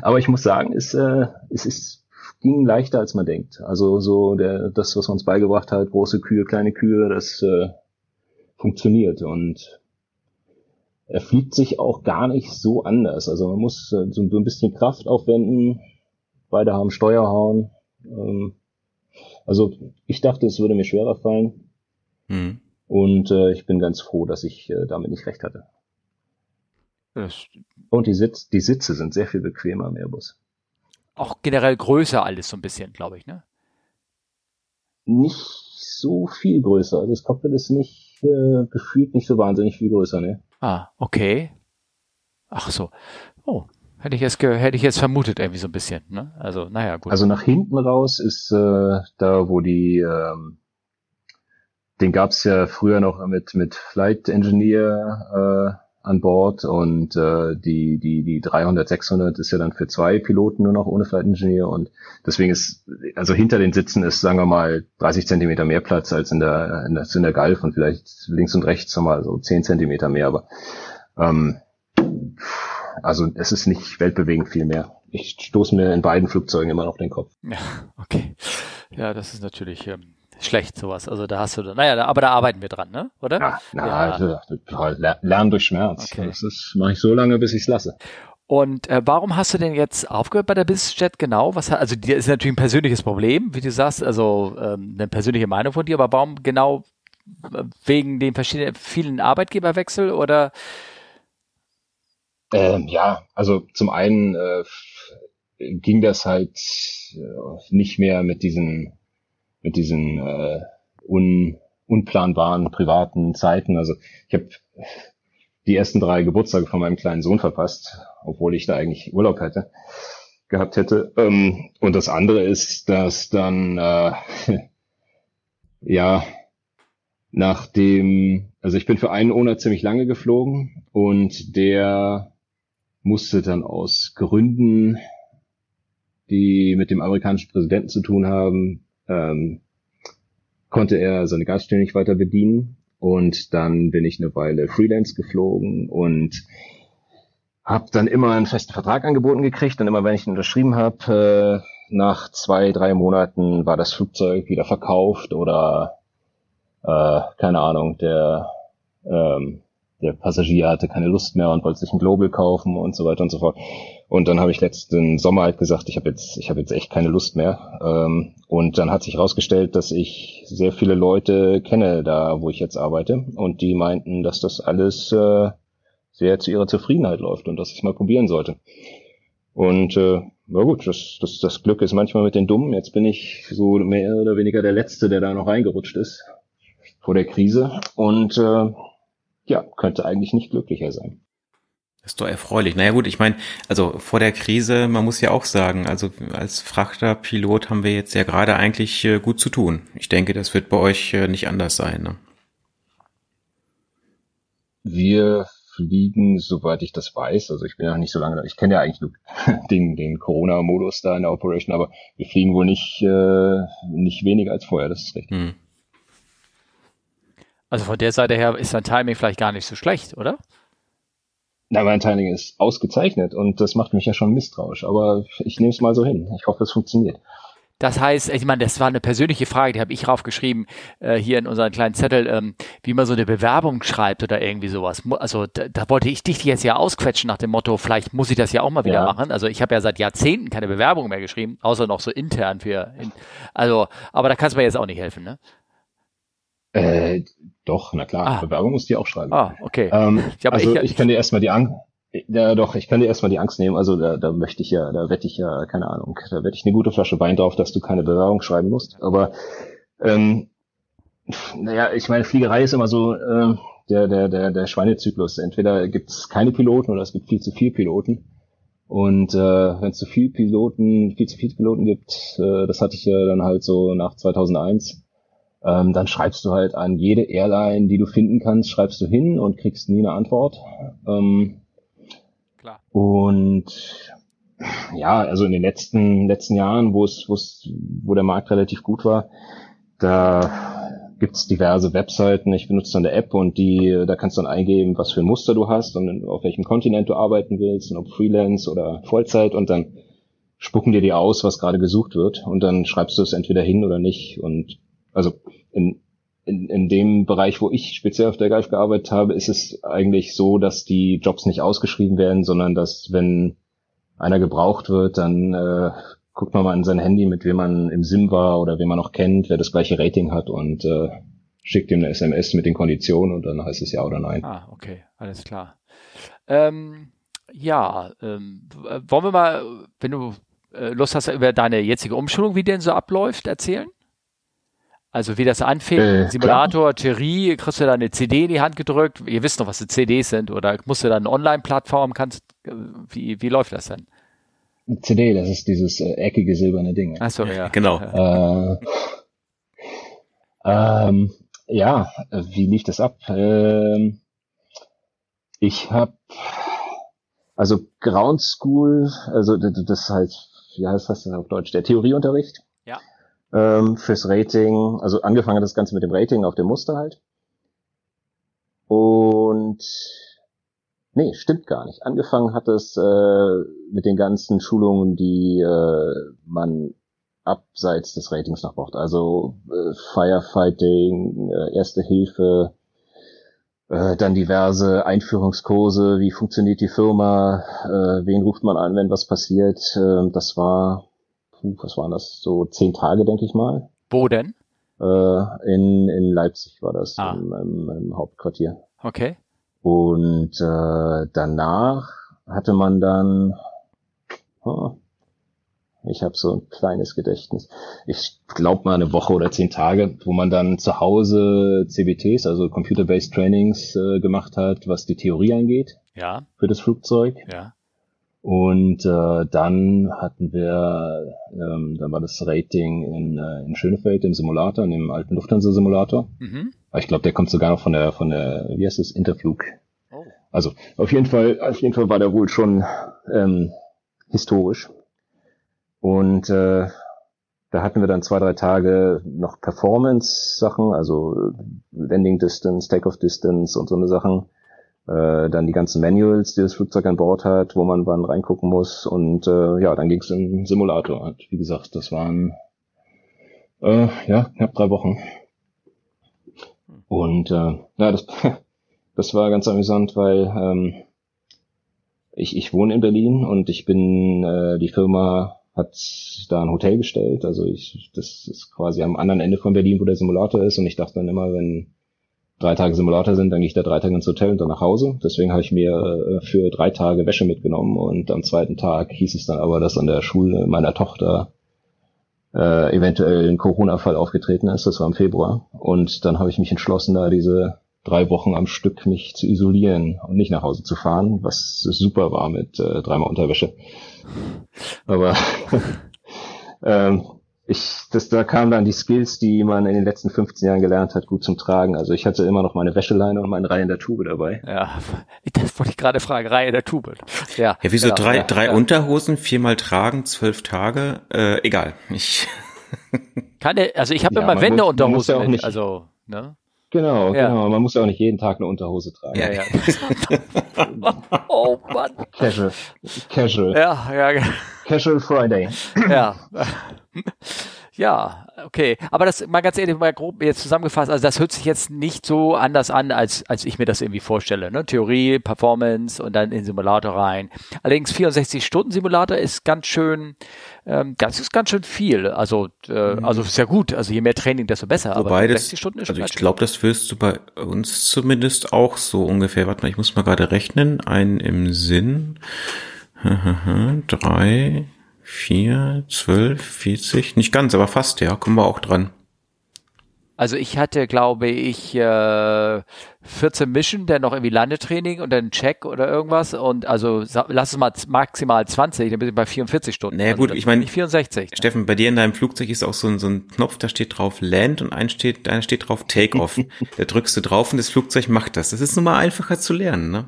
Aber ich muss sagen, es, äh, es ist ging leichter als man denkt. Also so der, das, was man uns beigebracht hat, große Kühe, kleine Kühe, das äh, funktioniert und er fliegt sich auch gar nicht so anders. Also man muss äh, so, ein bisschen Kraft aufwenden. Beide haben Steuerhauen. Ähm, also ich dachte, es würde mir schwerer fallen. Mhm. Und äh, ich bin ganz froh, dass ich äh, damit nicht recht hatte. Und die, Sitz, die Sitze sind sehr viel bequemer im Airbus. Auch generell größer alles so ein bisschen, glaube ich, ne? Nicht so viel größer. Also das Cockpit ist nicht äh, gefühlt nicht so wahnsinnig viel größer, ne? Ah, okay. Ach so. Oh, hätte ich jetzt hätte ich jetzt vermutet irgendwie so ein bisschen. Ne? Also naja gut. Also nach hinten raus ist äh, da, wo die ähm, den gab's ja früher noch mit mit Flight Engineer äh, an Bord und äh, die, die, die 300, 600 ist ja dann für zwei Piloten nur noch ohne Flight Engineer und deswegen ist, also hinter den Sitzen ist, sagen wir mal, 30 Zentimeter mehr Platz als in der, in der, in der Galf und vielleicht links und rechts nochmal so 10 Zentimeter mehr, aber ähm, also es ist nicht weltbewegend viel mehr. Ich stoße mir in beiden Flugzeugen immer noch den Kopf. Ja, okay. Ja, das ist natürlich ähm, schlecht, sowas. Also da hast du, naja, aber da arbeiten wir dran, ne? Oder? Ja, na, ja. Also, lernen durch Schmerz. Okay. Das mache ich so lange, bis ich es lasse. Und äh, warum hast du denn jetzt aufgehört bei der BizJet genau? Was, also dir ist natürlich ein persönliches Problem, wie du sagst, also ähm, eine persönliche Meinung von dir, aber warum genau äh, wegen den verschiedenen vielen Arbeitgeberwechsel oder? Ähm, ja, also zum einen äh, ging das halt äh, nicht mehr mit diesen mit diesen äh, un, unplanbaren privaten Zeiten. Also ich habe die ersten drei Geburtstage von meinem kleinen Sohn verpasst, obwohl ich da eigentlich Urlaub hätte gehabt hätte. Ähm, und das andere ist, dass dann äh, <laughs> ja nach dem, also ich bin für einen Owner ziemlich lange geflogen und der musste dann aus Gründen, die mit dem amerikanischen Präsidenten zu tun haben, ähm, konnte er seine Gaststelle nicht weiter bedienen. Und dann bin ich eine Weile Freelance geflogen und habe dann immer einen festen Vertrag angeboten gekriegt. Und immer wenn ich ihn unterschrieben habe, äh, nach zwei, drei Monaten war das Flugzeug wieder verkauft oder äh, keine Ahnung, der ähm, der Passagier hatte keine Lust mehr und wollte sich ein Global kaufen und so weiter und so fort. Und dann habe ich letzten Sommer halt gesagt, ich habe jetzt, ich habe jetzt echt keine Lust mehr. Ähm, und dann hat sich herausgestellt, dass ich sehr viele Leute kenne, da wo ich jetzt arbeite, und die meinten, dass das alles äh, sehr zu ihrer Zufriedenheit läuft und dass ich mal probieren sollte. Und äh, na gut, das, das, das Glück ist manchmal mit den Dummen. Jetzt bin ich so mehr oder weniger der Letzte, der da noch reingerutscht ist vor der Krise. Und äh, ja, könnte eigentlich nicht glücklicher sein. Das ist doch erfreulich. Naja gut, ich meine, also vor der Krise, man muss ja auch sagen, also als Frachterpilot haben wir jetzt ja gerade eigentlich äh, gut zu tun. Ich denke, das wird bei euch äh, nicht anders sein. Ne? Wir fliegen, soweit ich das weiß, also ich bin ja nicht so lange da, ich kenne ja eigentlich nur <laughs> den, den Corona-Modus da in der Operation, aber wir fliegen wohl nicht, äh, nicht weniger als vorher, das ist richtig. Hm. Also von der Seite her ist dein Timing vielleicht gar nicht so schlecht, oder? Na, mein Timing ist ausgezeichnet und das macht mich ja schon misstrauisch, aber ich nehme es mal so hin. Ich hoffe, es funktioniert. Das heißt, ich meine, das war eine persönliche Frage, die habe ich raufgeschrieben, äh, hier in unseren kleinen Zettel, ähm, wie man so eine Bewerbung schreibt oder irgendwie sowas. Also da, da, wollte ich dich jetzt ja ausquetschen nach dem Motto, vielleicht muss ich das ja auch mal wieder ja. machen. Also ich habe ja seit Jahrzehnten keine Bewerbung mehr geschrieben, außer noch so intern für, in, also, aber da kannst du mir jetzt auch nicht helfen, ne? Äh, doch, na klar, ah. Bewerbung musst du ja auch schreiben. Ah, okay. Ähm, ja, also ich, ich kann dir erstmal die Angst, ja doch, ich kann dir erstmal die Angst nehmen. Also da, da möchte ich ja, da wette ich ja, keine Ahnung, da wette ich eine gute Flasche Wein drauf, dass du keine Bewerbung schreiben musst. Aber ähm, naja, ich meine, Fliegerei ist immer so äh, der, der, der, der Schweinezyklus. Entweder gibt es keine Piloten oder es gibt viel zu viel Piloten. Und äh, wenn es zu viel Piloten, viel zu viele Piloten gibt, äh, das hatte ich ja dann halt so nach 2001, ähm, dann schreibst du halt an jede Airline, die du finden kannst, schreibst du hin und kriegst nie eine Antwort. Ähm, Klar. Und ja, also in den letzten letzten Jahren, wo es, wo es, wo der Markt relativ gut war, da gibt's diverse Webseiten. Ich benutze dann eine App und die, da kannst du dann eingeben, was für ein Muster du hast und auf welchem Kontinent du arbeiten willst und ob Freelance oder Vollzeit und dann spucken dir die aus, was gerade gesucht wird und dann schreibst du es entweder hin oder nicht und also in, in, in dem Bereich, wo ich speziell auf der Geif gearbeitet habe, ist es eigentlich so, dass die Jobs nicht ausgeschrieben werden, sondern dass wenn einer gebraucht wird, dann äh, guckt man mal in sein Handy, mit wem man im Sim war oder wen man noch kennt, wer das gleiche Rating hat und äh, schickt ihm eine SMS mit den Konditionen und dann heißt es ja oder nein. Ah, okay, alles klar. Ähm, ja, ähm, wollen wir mal, wenn du äh, Lust hast, über deine jetzige Umschulung, wie denn so abläuft, erzählen? Also wie das anfing, äh, Simulator, klar. Theorie, kriegst du da eine CD in die Hand gedrückt, ihr wisst noch, was die CDs sind, oder musst du dann eine Online-Plattform, kannst, wie, wie läuft das denn? CD, das ist dieses äh, eckige silberne Ding. Ach so, ja. Genau. Äh, ähm, ja, wie lief das ab? Ähm, ich habe also Ground School, also das ist halt, wie heißt das auf Deutsch, der Theorieunterricht ähm, fürs Rating. Also angefangen hat das Ganze mit dem Rating auf dem Muster halt. Und nee, stimmt gar nicht. Angefangen hat es äh, mit den ganzen Schulungen, die äh, man abseits des Ratings noch braucht. Also äh, Firefighting, äh, Erste Hilfe, äh, dann diverse Einführungskurse, wie funktioniert die Firma, äh, wen ruft man an, wenn was passiert. Äh, das war was waren das, so zehn Tage, denke ich mal. Wo denn? Äh, in, in Leipzig war das, ah. im, im, im Hauptquartier. Okay. Und äh, danach hatte man dann, oh, ich habe so ein kleines Gedächtnis. Ich glaube mal eine Woche oder zehn Tage, wo man dann zu Hause CBTs, also Computer-Based Trainings äh, gemacht hat, was die Theorie angeht. Ja. Für das Flugzeug. Ja. Und äh, dann hatten wir, ähm, dann war das Rating in, äh, in Schönefeld im Simulator, in dem alten Lufthansa-Simulator. Mhm. Ich glaube, der kommt sogar noch von der, von der, wie heißt es, Interflug. Oh. Also auf jeden Fall, auf jeden Fall war der wohl schon ähm, historisch. Und äh, da hatten wir dann zwei, drei Tage noch Performance-Sachen, also Landing Distance, Takeoff Distance und so eine Sachen äh, dann die ganzen Manuals, die das Flugzeug an Bord hat, wo man wann reingucken muss und äh, ja, dann ging es im Simulator. Und wie gesagt, das waren äh, ja knapp drei Wochen. Und äh, ja, das, <laughs> das war ganz amüsant, weil ähm, ich, ich wohne in Berlin und ich bin, äh, die Firma hat da ein Hotel gestellt. Also ich, das ist quasi am anderen Ende von Berlin, wo der Simulator ist. Und ich dachte dann immer, wenn drei Tage Simulator sind, dann gehe ich da drei Tage ins Hotel und dann nach Hause. Deswegen habe ich mir äh, für drei Tage Wäsche mitgenommen und am zweiten Tag hieß es dann aber, dass an der Schule meiner Tochter äh, eventuell ein Corona-Fall aufgetreten ist. Das war im Februar. Und dann habe ich mich entschlossen, da diese drei Wochen am Stück mich zu isolieren und nicht nach Hause zu fahren, was super war mit äh, dreimal Unterwäsche. Aber <laughs> ähm, ich, das, da kamen dann die Skills, die man in den letzten 15 Jahren gelernt hat, gut zum Tragen. Also ich hatte immer noch meine Wäscheleine und meine Reihe in der Tube dabei. Ja, das wollte ich gerade fragen, Reihe in der Tube. Ja, ja wieso genau, drei, ja, drei ja. Unterhosen, viermal tragen, zwölf Tage? Äh, egal. Ich Keine, also ich habe ja, immer Wendeunterhosen ja mit, also, ne? Genau, ja. genau. Man muss ja auch nicht jeden Tag eine Unterhose tragen. Ja, ja. <laughs> oh Mann. Casual. Casual. Ja, ja. Casual Friday. Ja. <laughs> Ja, okay. Aber das mal ganz ehrlich, mal grob jetzt zusammengefasst, also das hört sich jetzt nicht so anders an, als, als ich mir das irgendwie vorstelle. Ne? Theorie, Performance und dann in Simulator rein. Allerdings 64-Stunden-Simulator ist ganz schön, ähm, das ist ganz schön viel. Also, äh, mhm. also sehr gut. Also je mehr Training, desto besser. Wobei aber 60 das, Stunden ist schon Also ich glaube, das wirst du bei uns zumindest auch so ungefähr. Warte mal, ich muss mal gerade rechnen. Ein im Sinn. <laughs> Drei, vier, zwölf, vierzig, nicht ganz, aber fast, ja, kommen wir auch dran. Also ich hatte, glaube ich, äh, 14 Mission, dann noch irgendwie Landetraining und dann Check oder irgendwas und also lass es mal maximal 20, dann bin ich bei 44 Stunden. Naja gut, also, ich meine, 64. Steffen, bei dir in deinem Flugzeug ist auch so ein, so ein Knopf, da steht drauf Land und ein steht, einer steht drauf Take-Off. <laughs> da drückst du drauf und das Flugzeug macht das. Das ist nun mal einfacher zu lernen, ne?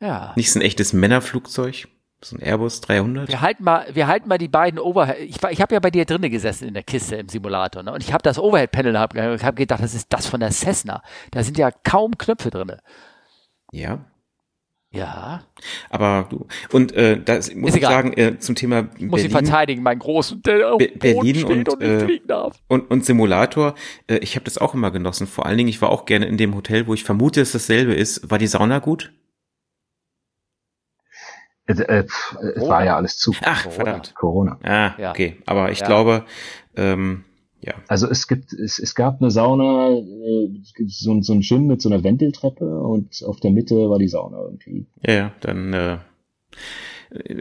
Ja. Nicht so ein echtes Männerflugzeug. So ein Airbus 300? Wir halten mal, wir halten mal die beiden Overhead. Ich, ich habe ja bei dir drinnen gesessen in der Kiste im Simulator, ne? Und ich habe das Overhead-Panel hab, hab gedacht, das ist das von der Cessna. Da sind ja kaum Knöpfe drinne. Ja. Ja. Aber du, und äh, das muss ist ich egal. sagen, äh, zum Thema Berlin, muss ich verteidigen, mein Großen, der auf Be Berlin und, und, äh, und, und Simulator, äh, ich habe das auch immer genossen. Vor allen Dingen, ich war auch gerne in dem Hotel, wo ich vermute, dass dasselbe ist. War die Sauna gut? Äh, äh, es war ja alles zu. Ach, Corona. verdammt. Corona. Ah, ja. okay. Aber ich ja. glaube, ähm, ja. Also es gibt, es, es gab eine Sauna, äh, so, so ein Gym mit so einer Wendeltreppe und auf der Mitte war die Sauna irgendwie. Ja, ja, dann, äh,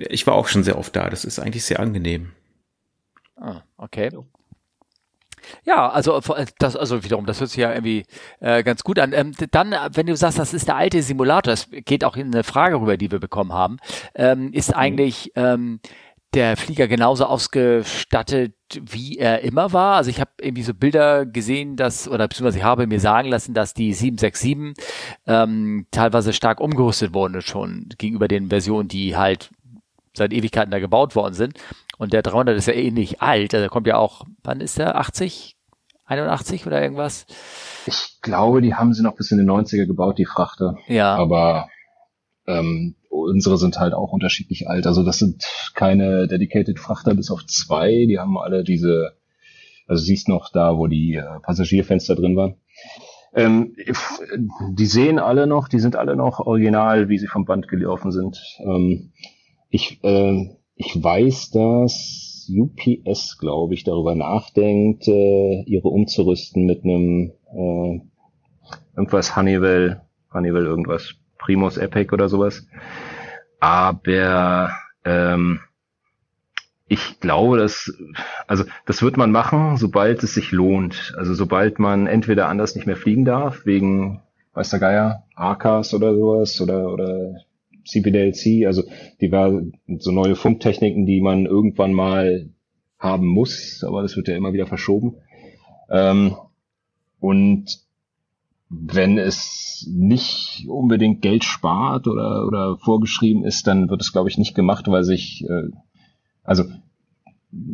ich war auch schon sehr oft da. Das ist eigentlich sehr angenehm. Ah, okay. Ja, also äh, das, also wiederum, das hört sich ja irgendwie äh, ganz gut an. Ähm, dann, wenn du sagst, das ist der alte Simulator, das geht auch in eine Frage rüber, die wir bekommen haben, ähm, ist mhm. eigentlich ähm, der Flieger genauso ausgestattet, wie er immer war. Also ich habe irgendwie so Bilder gesehen, dass, oder beziehungsweise ich habe mir sagen lassen, dass die 767 ähm, teilweise stark umgerüstet wurden schon gegenüber den Versionen, die halt seit Ewigkeiten da gebaut worden sind. Und der 300 ist ja ähnlich alt. Also der kommt ja auch, wann ist der? 80? 81 oder irgendwas? Ich glaube, die haben sie noch bis in den 90er gebaut, die Frachter. Ja. Aber ähm, unsere sind halt auch unterschiedlich alt. Also das sind keine dedicated Frachter bis auf zwei. Die haben alle diese, also siehst noch da, wo die äh, Passagierfenster drin waren. Ähm, die sehen alle noch, die sind alle noch original, wie sie vom Band gelaufen sind. Ähm, ich, äh, ich weiß, dass UPS, glaube ich, darüber nachdenkt, äh, ihre umzurüsten mit einem äh, irgendwas Honeywell, Honeywell irgendwas, Primus Epic oder sowas. Aber ähm, ich glaube, dass, also das wird man machen, sobald es sich lohnt. Also sobald man entweder anders nicht mehr fliegen darf, wegen, weiß der Geier, AKs oder sowas oder, oder CPDLC, also war so neue Funktechniken, die man irgendwann mal haben muss, aber das wird ja immer wieder verschoben. Ähm, und wenn es nicht unbedingt Geld spart oder, oder vorgeschrieben ist, dann wird es, glaube ich, nicht gemacht, weil sich, äh, also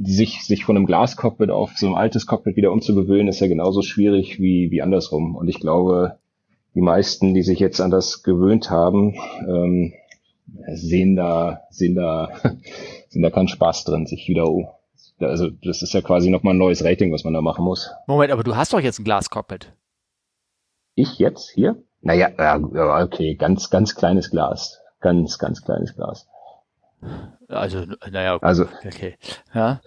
sich, sich von einem Glascockpit auf so ein altes Cockpit wieder umzugewöhnen, ist ja genauso schwierig wie, wie andersrum. Und ich glaube, die meisten, die sich jetzt an das gewöhnt haben, ähm, sehen da, sehen da, <laughs> sehen da keinen Spaß drin, sich wieder, also das ist ja quasi nochmal ein neues Rating, was man da machen muss. Moment, aber du hast doch jetzt ein Glascockpit. Ich jetzt hier? Naja, ja, okay, ganz, ganz kleines Glas. Ganz, ganz kleines Glas. Also, naja, okay. also, okay. Ja.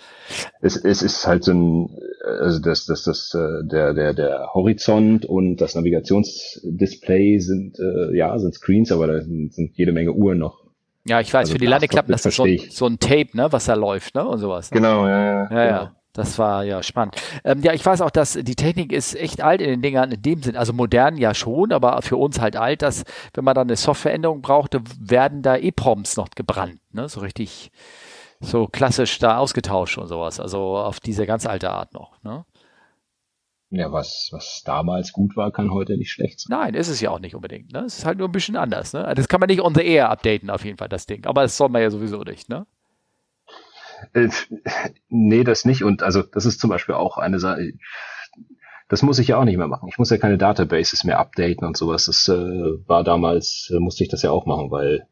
Es, es ist halt so ein, also das, das, das, äh, der, der, der Horizont und das Navigationsdisplay sind, äh, ja, sind Screens, aber da sind, sind jede Menge Uhren noch. Ja, ich weiß, also für die Landeklappen, das ist so, so, ein Tape, ne, was da läuft, ne, und sowas. Ne? Genau, ja, ja. Ja, genau. ja. Das war ja spannend. Ähm, ja, ich weiß auch, dass die Technik ist echt alt in den Dingern in dem Sinn. Also modern ja schon, aber für uns halt alt, dass wenn man dann eine Softwareänderung brauchte, werden da EPROMs noch gebrannt. Ne? So richtig, so klassisch da ausgetauscht und sowas. Also auf diese ganz alte Art noch. Ne? Ja, was, was damals gut war, kann heute nicht schlecht sein. Nein, ist es ja auch nicht unbedingt. Ne? Es ist halt nur ein bisschen anders. Ne? Das kann man nicht on the air updaten, auf jeden Fall, das Ding. Aber das soll man ja sowieso nicht. Ne? Äh, nee, das nicht. Und also das ist zum Beispiel auch eine Sache. Das muss ich ja auch nicht mehr machen. Ich muss ja keine Databases mehr updaten und sowas. Das äh, war damals, äh, musste ich das ja auch machen, weil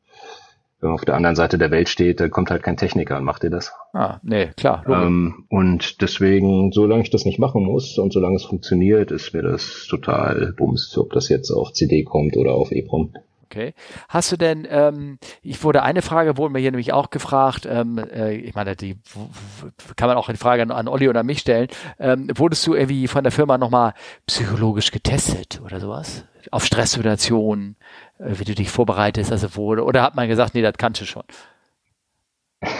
wenn man auf der anderen Seite der Welt steht, da kommt halt kein Techniker und macht dir das. Ah, nee, klar. Ähm, und deswegen, solange ich das nicht machen muss und solange es funktioniert, ist mir das total bums, ob das jetzt auf CD kommt oder auf EEPROM. Okay. Hast du denn, ähm, ich wurde eine Frage, wurde mir hier nämlich auch gefragt, ähm, äh, ich meine, die kann man auch eine Frage an, an Olli oder mich stellen. Ähm, wurdest du irgendwie von der Firma nochmal psychologisch getestet oder sowas? Auf Stresssituationen, äh, wie du dich vorbereitest, also wo, oder hat man gesagt, nee, das kannst du schon? <laughs>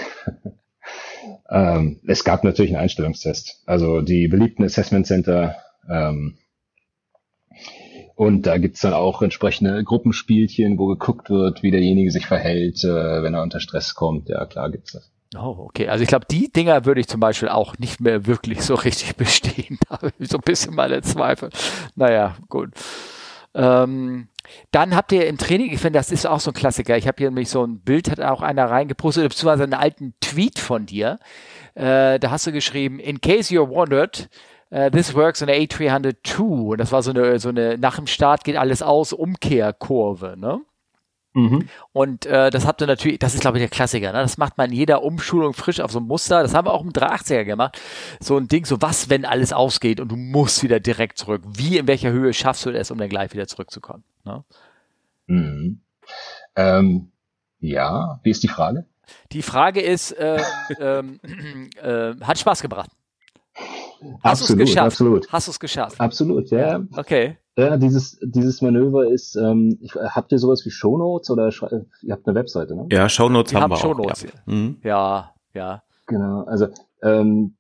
ähm, es gab natürlich einen Einstellungstest. Also die beliebten Assessment Center, ähm, und da gibt's dann auch entsprechende Gruppenspielchen, wo geguckt wird, wie derjenige sich verhält, äh, wenn er unter Stress kommt. Ja, klar gibt's das. Oh, okay. Also ich glaube, die Dinger würde ich zum Beispiel auch nicht mehr wirklich so richtig <laughs> bestehen. Da habe ich so ein bisschen meine Zweifel. Naja, gut. Ähm, dann habt ihr im Training, ich finde, das ist auch so ein Klassiker. Ich habe hier nämlich so ein Bild, hat auch einer reingepostet, beziehungsweise einen alten Tweet von dir. Äh, da hast du geschrieben, in case you're wondered, Uh, this works on A302. Und das war so eine, so eine, nach dem Start geht alles aus, Umkehrkurve, ne? Mhm. Und äh, das habt ihr natürlich, das ist glaube ich der Klassiker, ne? das macht man in jeder Umschulung frisch auf so ein Muster, das haben wir auch im 380er gemacht, so ein Ding, so was, wenn alles ausgeht und du musst wieder direkt zurück, wie, in welcher Höhe schaffst du es, um dann gleich wieder zurückzukommen? Ne? Mhm. Ähm, ja, wie ist die Frage? Die Frage ist, äh, <clears throat> äh, hat Spaß gebracht? Hast absolut, geschafft? absolut. Hast du es geschafft? Absolut, ja. Okay. Ja, dieses, dieses Manöver ist, ähm, ich, habt ihr sowas wie Shownotes oder ihr habt eine Webseite, ne? Ja, Shownotes haben, haben wir Shownotes, auch. Ja. Mhm. ja, ja. Genau, also ähm,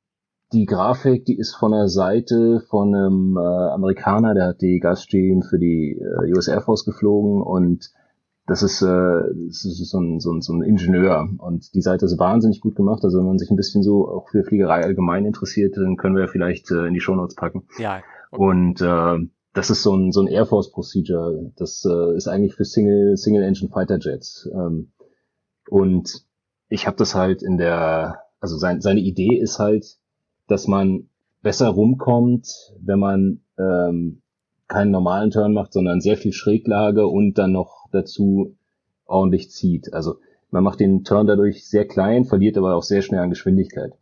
die Grafik, die ist von der Seite von einem äh, Amerikaner, der hat die Gulfstream für die äh, US Air Force geflogen und das ist, äh, das ist so, ein, so, ein, so ein Ingenieur und die Seite ist wahnsinnig gut gemacht. Also wenn man sich ein bisschen so auch für Fliegerei allgemein interessiert, dann können wir ja vielleicht äh, in die Shownotes packen. Ja. Okay. Und äh, das ist so ein, so ein Air Force Procedure. Das äh, ist eigentlich für Single, Single Engine Fighter Jets. Ähm, und ich habe das halt in der, also sein, seine Idee ist halt, dass man besser rumkommt, wenn man ähm, keinen normalen Turn macht, sondern sehr viel Schräglage und dann noch dazu ordentlich zieht. Also man macht den Turn dadurch sehr klein, verliert aber auch sehr schnell an Geschwindigkeit.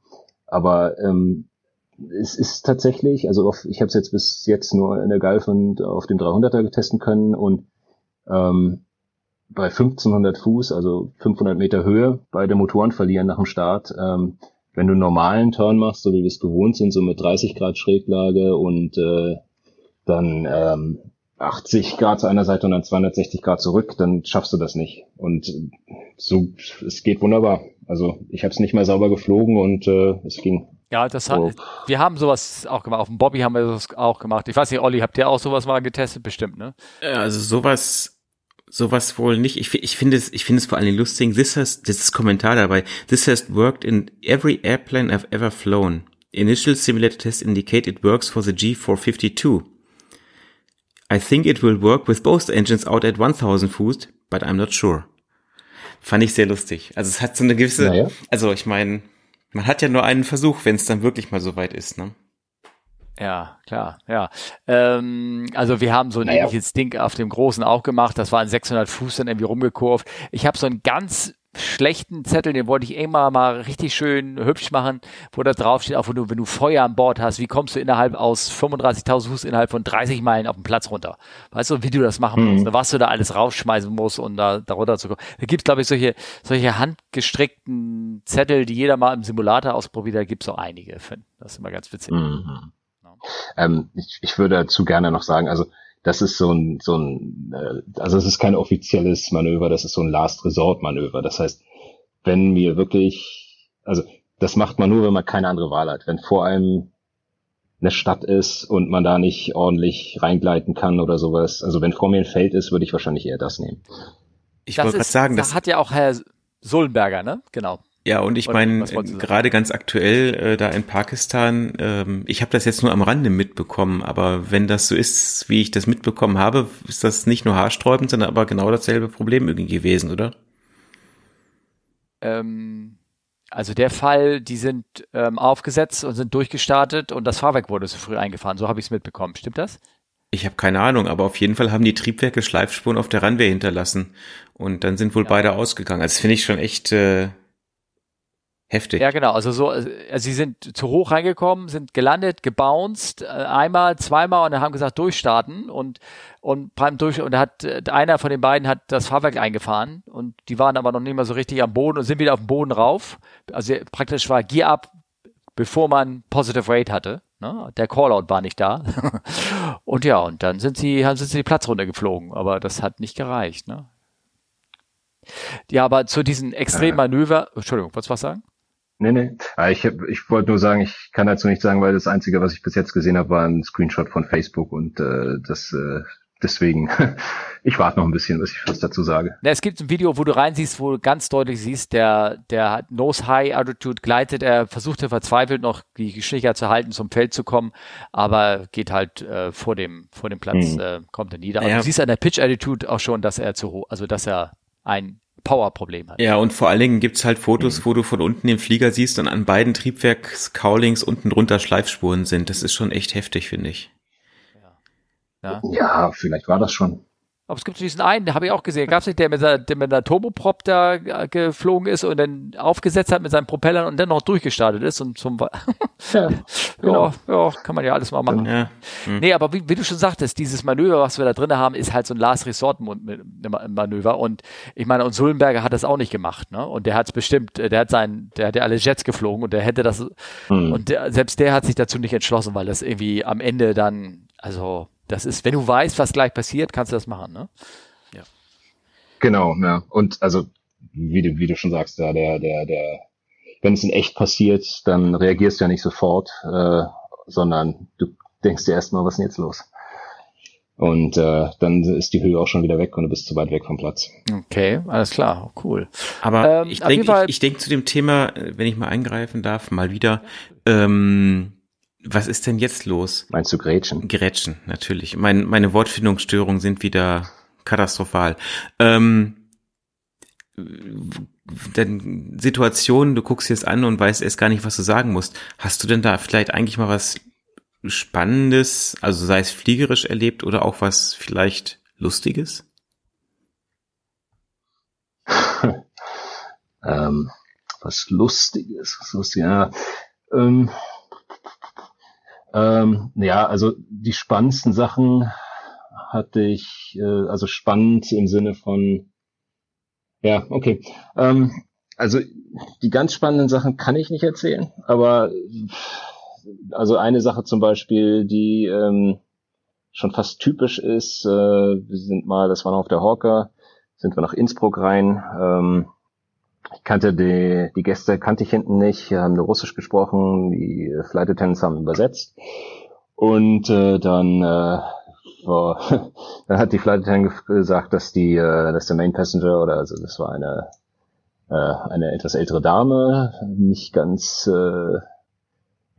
Aber ähm, es ist tatsächlich, also auf, ich habe es jetzt bis jetzt nur in der Gulf und auf dem 300er testen können und ähm, bei 1500 Fuß, also 500 Meter Höhe, beide Motoren verlieren nach dem Start. Ähm, wenn du einen normalen Turn machst, so wie wir es gewohnt sind, so mit 30 Grad Schräglage und äh, dann ähm, 80 Grad zu einer Seite und dann 260 Grad zurück, dann schaffst du das nicht. Und so, es geht wunderbar. Also ich habe es nicht mehr sauber geflogen und äh, es ging. Ja, das hat, so. wir haben sowas auch gemacht. Auf dem Bobby haben wir das auch gemacht. Ich weiß nicht, Olli, habt ihr auch sowas mal getestet? Bestimmt, ne? Also sowas, sowas wohl nicht. Ich, ich finde es, ich finde es vor allen Dingen lustig. This has, das ist Kommentar dabei. This has worked in every airplane I've ever flown. Initial simulator tests indicate it works for the G452. I think it will work with both engines out at 1000 Fuß, but I'm not sure. Fand ich sehr lustig. Also es hat so eine gewisse, naja. also ich meine, man hat ja nur einen Versuch, wenn es dann wirklich mal so weit ist, ne? Ja, klar, ja. Ähm, also wir haben so ein naja. ähnliches Ding auf dem Großen auch gemacht. Das war ein 600 Fuß dann irgendwie rumgekurvt. Ich habe so ein ganz schlechten Zettel, den wollte ich immer mal richtig schön hübsch machen, wo da drauf steht, auch wenn du, wenn du Feuer an Bord hast, wie kommst du innerhalb aus 35.000 Fuß innerhalb von 30 Meilen auf den Platz runter? Weißt du, wie du das machen musst, mhm. was du da alles rausschmeißen musst, um da, da runter zu kommen. Da gibt es, glaube ich, solche, solche handgestrickten Zettel, die jeder mal im Simulator ausprobiert, da gibt es auch einige. Das ist immer ganz witzig. Mhm. Ja. Ähm, ich, ich würde dazu gerne noch sagen, also das ist so ein, so ein, äh, also es ist kein offizielles Manöver, das ist so ein Last Resort Manöver. Das heißt, wenn mir wirklich, also das macht man nur, wenn man keine andere Wahl hat. Wenn vor einem eine Stadt ist und man da nicht ordentlich reingleiten kann oder sowas. Also wenn vor mir ein Feld ist, würde ich wahrscheinlich eher das nehmen. Ich wollte gerade sagen, das hat ja auch Herr Sullenberger, ne? Genau. Ja, und ich meine, gerade ganz aktuell äh, da in Pakistan, ähm, ich habe das jetzt nur am Rande mitbekommen, aber wenn das so ist, wie ich das mitbekommen habe, ist das nicht nur haarsträubend, sondern aber genau dasselbe Problem irgendwie gewesen, oder? Ähm, also der Fall, die sind ähm, aufgesetzt und sind durchgestartet und das Fahrwerk wurde zu früh eingefahren, so habe ich es mitbekommen. Stimmt das? Ich habe keine Ahnung, aber auf jeden Fall haben die Triebwerke Schleifspuren auf der Runway hinterlassen und dann sind wohl ja. beide ausgegangen. Also das finde ich schon echt äh, Heftig. Ja, genau. Also so, also sie sind zu hoch reingekommen, sind gelandet, gebounced, äh, einmal, zweimal und dann haben gesagt, durchstarten und und beim Durch und hat äh, einer von den beiden hat das Fahrwerk eingefahren und die waren aber noch nicht mal so richtig am Boden und sind wieder auf dem Boden rauf. Also praktisch war Gear up, bevor man Positive Rate hatte. Ne? Der Callout war nicht da. <laughs> und ja, und dann sind sie, haben sie die Platzrunde geflogen, aber das hat nicht gereicht. Ne? Ja, aber zu diesen Extremmanöver, Entschuldigung, wolltest du was sagen? Nee, nee. Ah, ich, ich wollte nur sagen, ich kann dazu nicht sagen, weil das Einzige, was ich bis jetzt gesehen habe, war ein Screenshot von Facebook und äh, das äh, deswegen, <laughs> ich warte noch ein bisschen, was ich was dazu sage. Na, es gibt ein Video, wo du reinsiehst, wo du ganz deutlich siehst, der, der Nose High Altitude gleitet, er versuchte verzweifelt noch die Geschwindigkeit zu halten, zum Feld zu kommen, aber geht halt äh, vor dem, vor dem Platz, hm. äh, kommt er nieder. Ja. du siehst an der Pitch Attitude auch schon, dass er zu hoch, also dass er ein Power-Problem hat. Ja, und vor allen Dingen gibt's halt Fotos, mhm. wo du von unten den Flieger siehst und an beiden Triebwerks-Cowlings unten drunter Schleifspuren sind. Das ist schon echt heftig, finde ich. Ja. ja, vielleicht war das schon. Aber es gibt diesen einen, der habe ich auch gesehen, gab es nicht, der mit, der, der mit einer Turboprop da geflogen ist und dann aufgesetzt hat mit seinen Propellern und dann noch durchgestartet ist und zum ja, <laughs> genau. ja, ja, kann man ja alles mal machen. Ja. Hm. Nee, aber wie, wie, du schon sagtest, dieses Manöver, was wir da drin haben, ist halt so ein Last Resort Manöver und ich meine, und Sullenberger hat das auch nicht gemacht, ne? Und der hat es bestimmt, der hat sein, der hat ja alle Jets geflogen und der hätte das hm. und der, selbst der hat sich dazu nicht entschlossen, weil das irgendwie am Ende dann, also das ist, wenn du weißt, was gleich passiert, kannst du das machen, ne? Ja. Genau, ja. Und also, wie du, wie du schon sagst, ja, der, der, der wenn es in echt passiert, dann reagierst du ja nicht sofort, äh, sondern du denkst dir erstmal, was ist denn jetzt los? Und äh, dann ist die Höhe auch schon wieder weg und du bist zu weit weg vom Platz. Okay, alles klar, cool. Aber ähm, ich denke, ich, ich denke zu dem Thema, wenn ich mal eingreifen darf, mal wieder, ähm, was ist denn jetzt los? Meinst du Grätschen? Grätschen, natürlich. Mein, meine Wortfindungsstörungen sind wieder katastrophal. Ähm, denn Situationen, du guckst jetzt an und weißt erst gar nicht, was du sagen musst. Hast du denn da vielleicht eigentlich mal was Spannendes, also sei es fliegerisch erlebt oder auch was vielleicht Lustiges? <laughs> ähm, was Lustiges, was Lustiges, ja. Ähm, ähm, ja, also die spannendsten Sachen hatte ich, äh, also spannend im Sinne von, ja, okay. Ähm, also die ganz spannenden Sachen kann ich nicht erzählen, aber also eine Sache zum Beispiel, die ähm, schon fast typisch ist, äh, wir sind mal, das war noch auf der Hawker, sind wir nach Innsbruck rein. Ähm, ich kannte die, die Gäste kannte ich hinten nicht, haben nur Russisch gesprochen, die Flight Attendants haben übersetzt. Und äh, dann, äh, war, <laughs> dann hat die Flight Attendant gesagt, dass die, äh, dass der Main Passenger oder also das war eine äh, eine etwas ältere Dame, nicht ganz äh,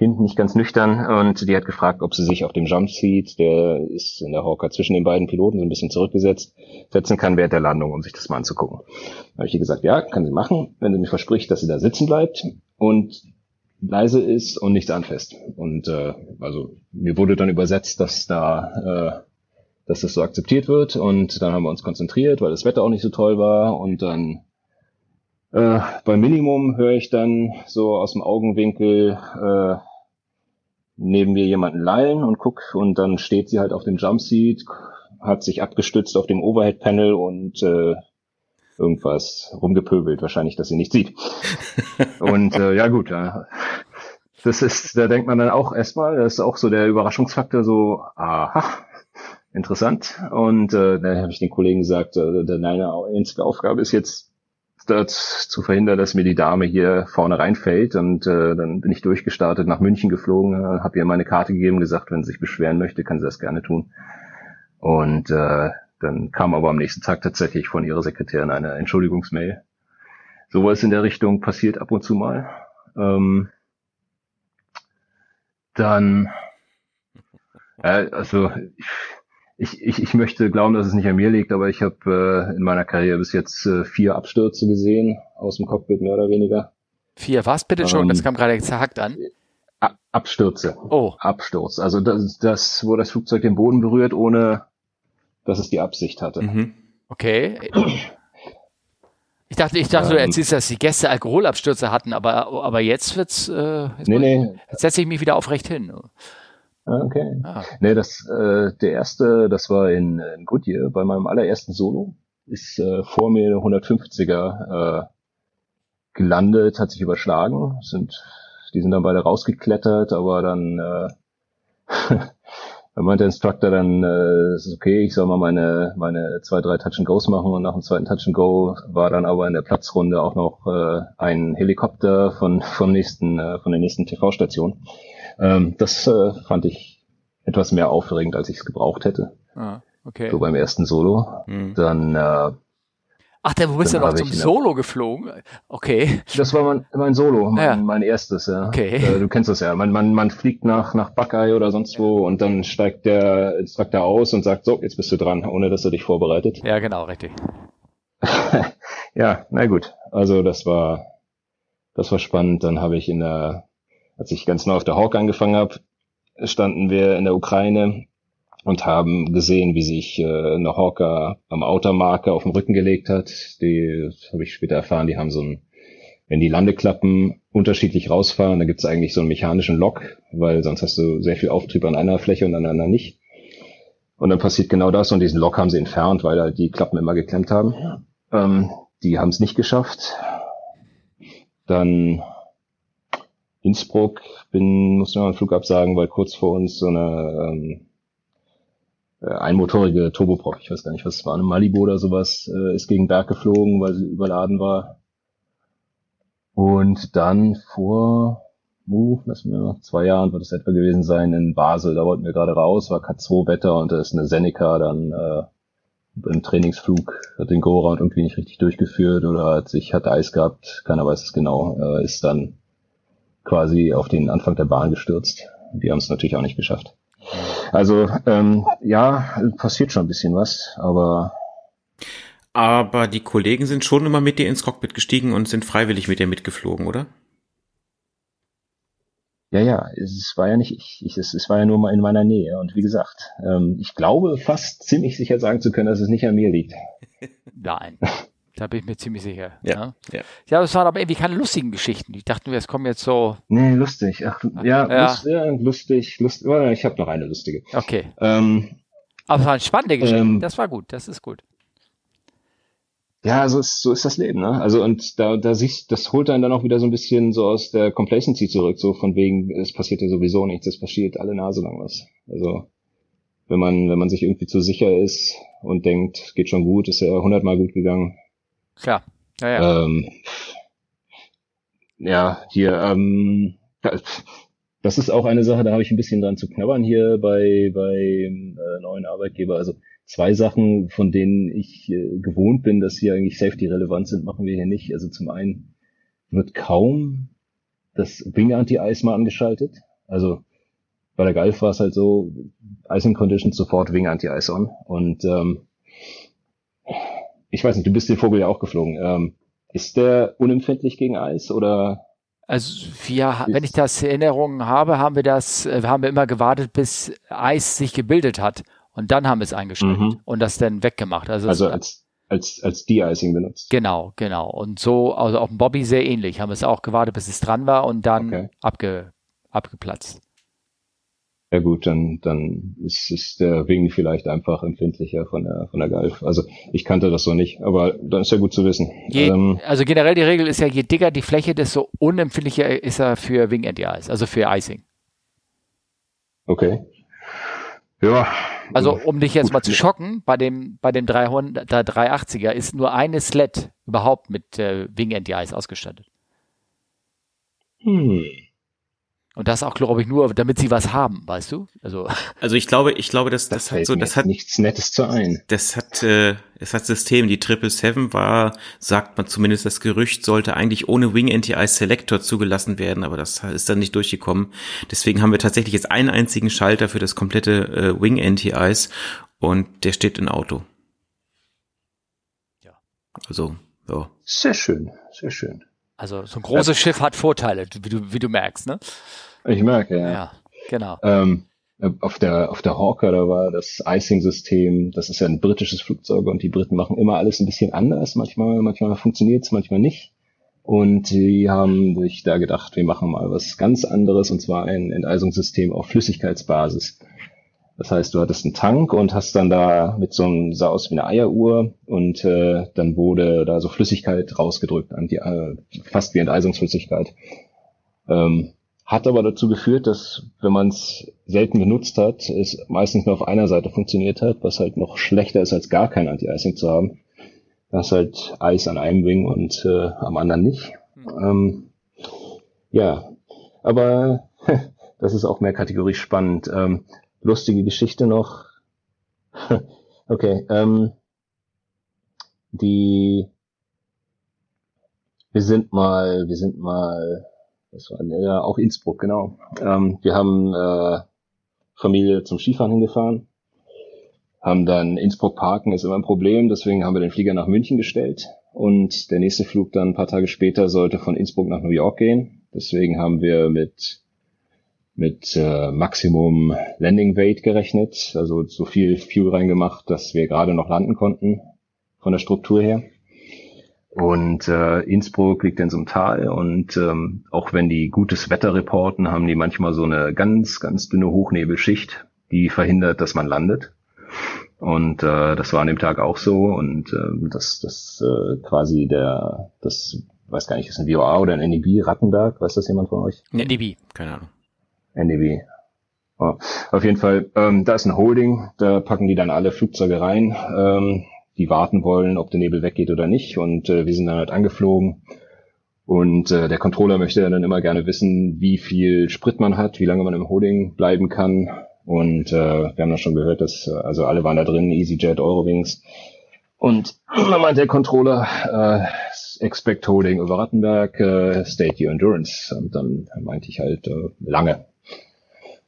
hinten nicht ganz nüchtern und die hat gefragt, ob sie sich auf dem Jumpseat, der ist in der Hawker zwischen den beiden Piloten so ein bisschen zurückgesetzt, setzen kann während der Landung, um sich das mal anzugucken. Da habe ich ihr gesagt, ja, kann sie machen, wenn sie mir verspricht, dass sie da sitzen bleibt und leise ist und nichts anfasst. Und äh, also mir wurde dann übersetzt, dass da äh, dass das so akzeptiert wird und dann haben wir uns konzentriert, weil das Wetter auch nicht so toll war und dann äh, beim Minimum höre ich dann so aus dem Augenwinkel äh, neben mir jemanden lallen und guck und dann steht sie halt auf dem Jumpseat, hat sich abgestützt auf dem Overhead-Panel und äh, irgendwas rumgepöbelt, wahrscheinlich, dass sie nicht sieht. <laughs> und äh, ja gut, ja, das ist, da denkt man dann auch erstmal, das ist auch so der Überraschungsfaktor, so, aha, interessant. Und äh, dann habe ich den Kollegen gesagt, äh, deine einzige Aufgabe ist jetzt das zu verhindern, dass mir die Dame hier vorne reinfällt. Und äh, dann bin ich durchgestartet, nach München geflogen, äh, habe ihr meine Karte gegeben, gesagt, wenn sie sich beschweren möchte, kann sie das gerne tun. Und äh, dann kam aber am nächsten Tag tatsächlich von ihrer Sekretärin eine Entschuldigungsmail. Sowas in der Richtung passiert ab und zu mal. Ähm, dann, äh, also ich, ich, ich, ich möchte glauben, dass es nicht an mir liegt, aber ich habe äh, in meiner Karriere bis jetzt äh, vier Abstürze gesehen, aus dem Cockpit mehr oder weniger. Vier, was bitte schon? Ähm, das kam gerade zerhackt an. Abstürze. Oh. Absturz. Also das, das, wo das Flugzeug den Boden berührt, ohne dass es die Absicht hatte. Mhm. Okay. Ich dachte, ich dachte, ähm, du erzählst, dass die Gäste Alkoholabstürze hatten, aber, aber jetzt wird's, äh, jetzt, nee, nee. jetzt setze ich mich wieder aufrecht hin. Ah, okay. Ah. Nee, das, äh, der erste, das war in, in Goodyear, bei meinem allerersten Solo, ist äh, vor mir eine 150er äh, gelandet, hat sich überschlagen, sind, die sind dann beide rausgeklettert, aber dann, äh, <laughs> dann meinte der Instructor dann, äh, es ist okay, ich soll mal meine, meine zwei, drei Touch and Goes machen und nach dem zweiten Touch and Go war dann aber in der Platzrunde auch noch äh, ein Helikopter von, vom nächsten, äh, von der nächsten TV-Station. Ähm, das äh, fand ich etwas mehr aufregend, als ich es gebraucht hätte. Ah, okay. So beim ersten Solo. Mhm. Dann äh, Ach, der, wo bist du noch zum Solo geflogen? Okay. Das war mein, mein Solo, mein, ja. mein erstes, ja. Okay. Äh, du kennst das ja. Man, man, man fliegt nach, nach Buckeye oder sonst wo und dann steigt der Instructor aus und sagt, so, jetzt bist du dran, ohne dass er dich vorbereitet. Ja, genau, richtig. <laughs> ja, na gut. Also das war, das war spannend. Dann habe ich in der als ich ganz neu auf der Hawk angefangen habe, standen wir in der Ukraine und haben gesehen, wie sich äh, eine Hawker am Outermarker auf den Rücken gelegt hat. Die habe ich später erfahren, die haben so ein, wenn die Landeklappen unterschiedlich rausfahren, da gibt es eigentlich so einen mechanischen Lock, weil sonst hast du sehr viel Auftrieb an einer Fläche und an einer nicht. Und dann passiert genau das und diesen Lock haben sie entfernt, weil da die Klappen immer geklemmt haben. Ähm, die haben es nicht geschafft. Dann Innsbruck bin, muss noch einen Flug absagen, weil kurz vor uns so eine ähm, äh, einmotorige Turboprop, ich weiß gar nicht, was es war, eine Malibu oder sowas, äh, ist gegen Berg geflogen, weil sie überladen war. Und dann vor, uh, lass mir zwei Jahren wird es etwa gewesen sein, in Basel, da wollten wir gerade raus, war K2-Wetter und da ist eine Seneca dann äh, im Trainingsflug hat den Go-Round irgendwie nicht richtig durchgeführt oder hat sich, hat Eis gehabt, keiner weiß es genau, äh, ist dann quasi auf den Anfang der Bahn gestürzt. Die haben es natürlich auch nicht geschafft. Also ähm, ja, passiert schon ein bisschen was, aber aber die Kollegen sind schon immer mit dir ins Cockpit gestiegen und sind freiwillig mit dir mitgeflogen, oder? Ja, ja, es war ja nicht ich, ich es, es war ja nur mal in meiner Nähe. Und wie gesagt, ähm, ich glaube fast ziemlich sicher sagen zu können, dass es nicht an mir liegt. <laughs> Nein. <laughs> Da bin ich mir ziemlich sicher. Ja, ja. ja. ja es waren aber irgendwie keine lustigen Geschichten. Ich dachte, es kommen jetzt so. Nee, lustig. Ach, ja, ja. Lust, ja lustig, lustig. Ich habe noch eine lustige. Okay. Ähm, aber es war eine spannende Geschichte. Ähm, das war gut. Das ist gut. Ja, so ist, so ist das Leben, ne? Also und da, da siehst, das holt einen dann auch wieder so ein bisschen so aus der Complacency zurück, so von wegen, es passiert ja sowieso nichts, es passiert alle Nase lang was. Also wenn man, wenn man sich irgendwie zu sicher ist und denkt, geht schon gut, ist ja hundertmal gut gegangen. Klar. Ja, ja. Ähm, ja, hier, ähm, das ist auch eine Sache, da habe ich ein bisschen dran zu knabbern hier bei, bei äh, neuen Arbeitgeber. Also zwei Sachen, von denen ich äh, gewohnt bin, dass sie eigentlich safety-relevant sind, machen wir hier nicht. Also zum einen wird kaum das Wing Anti-Ice mal angeschaltet. Also bei der Golf war es halt so, Icing Conditions sofort Wing Anti-Ice on. Und ähm, ich weiß nicht, du bist den Vogel ja auch geflogen. Ähm, ist der unempfindlich gegen Eis oder? Also wir, wenn ich das Erinnerungen habe, haben wir das, äh, haben wir immer gewartet, bis Eis sich gebildet hat. Und dann haben wir es eingeschaltet mhm. und das dann weggemacht. Also, also als, als, als De-Icing benutzt. Genau, genau. Und so, also auf dem Bobby sehr ähnlich. Haben wir es auch gewartet, bis es dran war und dann okay. abge, abgeplatzt. Ja gut, dann, dann ist, ist der Wing vielleicht einfach empfindlicher von der, von der Golf. Also ich kannte das so nicht, aber dann ist ja gut zu wissen. Je, ähm, also generell die Regel ist ja, je dicker die Fläche, desto unempfindlicher ist er für Wing Anti-Ice, also für Icing. Okay. Ja, also um dich jetzt mal zu schocken, bei dem, bei dem 300, 380er ist nur eine Sled überhaupt mit äh, Wing Anti-Ice ausgestattet. Hm. Und das auch, glaube ich, nur, damit sie was haben, weißt du? Also, <laughs> also ich glaube, ich glaube, dass das, das hat so, das hat nichts Nettes zu ein. Das hat, äh, es hat System. Die Triple Seven war, sagt man zumindest das Gerücht, sollte eigentlich ohne Wing Anti-Ice Selector zugelassen werden, aber das ist dann nicht durchgekommen. Deswegen haben wir tatsächlich jetzt einen einzigen Schalter für das komplette äh, Wing Anti-Ice und der steht im Auto. Ja. Also, ja. Sehr schön, sehr schön. Also so ein großes ja. Schiff hat Vorteile, wie du, wie du merkst, ne? Ich merke, ja. Ja, genau. Ähm, auf der, auf der Hawker, da war das Icing-System, das ist ja ein britisches Flugzeug und die Briten machen immer alles ein bisschen anders. Manchmal, manchmal funktioniert's, manchmal nicht. Und die haben sich da gedacht, wir machen mal was ganz anderes und zwar ein Enteisungssystem auf Flüssigkeitsbasis. Das heißt, du hattest einen Tank und hast dann da mit so einem, sah aus wie eine Eieruhr und äh, dann wurde da so Flüssigkeit rausgedrückt, an die, äh, fast wie Enteisungsflüssigkeit. Ähm, hat aber dazu geführt, dass wenn man es selten benutzt hat, es meistens nur auf einer Seite funktioniert hat, was halt noch schlechter ist, als gar kein Anti-Icing zu haben. Da ist halt Eis an einem Wing und äh, am anderen nicht. Ähm, ja, aber <laughs> das ist auch mehr Kategorie spannend. Ähm, lustige Geschichte noch. <laughs> okay, ähm, die, wir sind mal, wir sind mal, das war ja auch Innsbruck, genau. Ähm, wir haben äh, Familie zum Skifahren hingefahren, haben dann Innsbruck parken ist immer ein Problem, deswegen haben wir den Flieger nach München gestellt und der nächste Flug dann ein paar Tage später sollte von Innsbruck nach New York gehen. Deswegen haben wir mit mit äh, Maximum Landing Weight gerechnet, also so viel Fuel reingemacht, dass wir gerade noch landen konnten von der Struktur her. Und äh, Innsbruck liegt in so einem Tal und ähm, auch wenn die gutes Wetter reporten, haben die manchmal so eine ganz, ganz dünne Hochnebelschicht, die verhindert, dass man landet. Und äh, das war an dem Tag auch so und äh, das, das äh, quasi der, das weiß gar nicht, ist ein VOA oder ein NEB, Rattenberg, weiß das jemand von euch? NEB, keine Ahnung. NDW. Oh. Auf jeden Fall, ähm, da ist ein Holding, da packen die dann alle Flugzeuge rein, ähm, die warten wollen, ob der Nebel weggeht oder nicht. Und äh, wir sind dann halt angeflogen. Und äh, der Controller möchte dann immer gerne wissen, wie viel Sprit man hat, wie lange man im Holding bleiben kann. Und äh, wir haben ja schon gehört, dass äh, also alle waren da drin, EasyJet, Eurowings. Und dann meint der Controller, äh, Expect Holding über Rattenberg, äh, State Your Endurance. Und dann meinte ich halt äh, lange.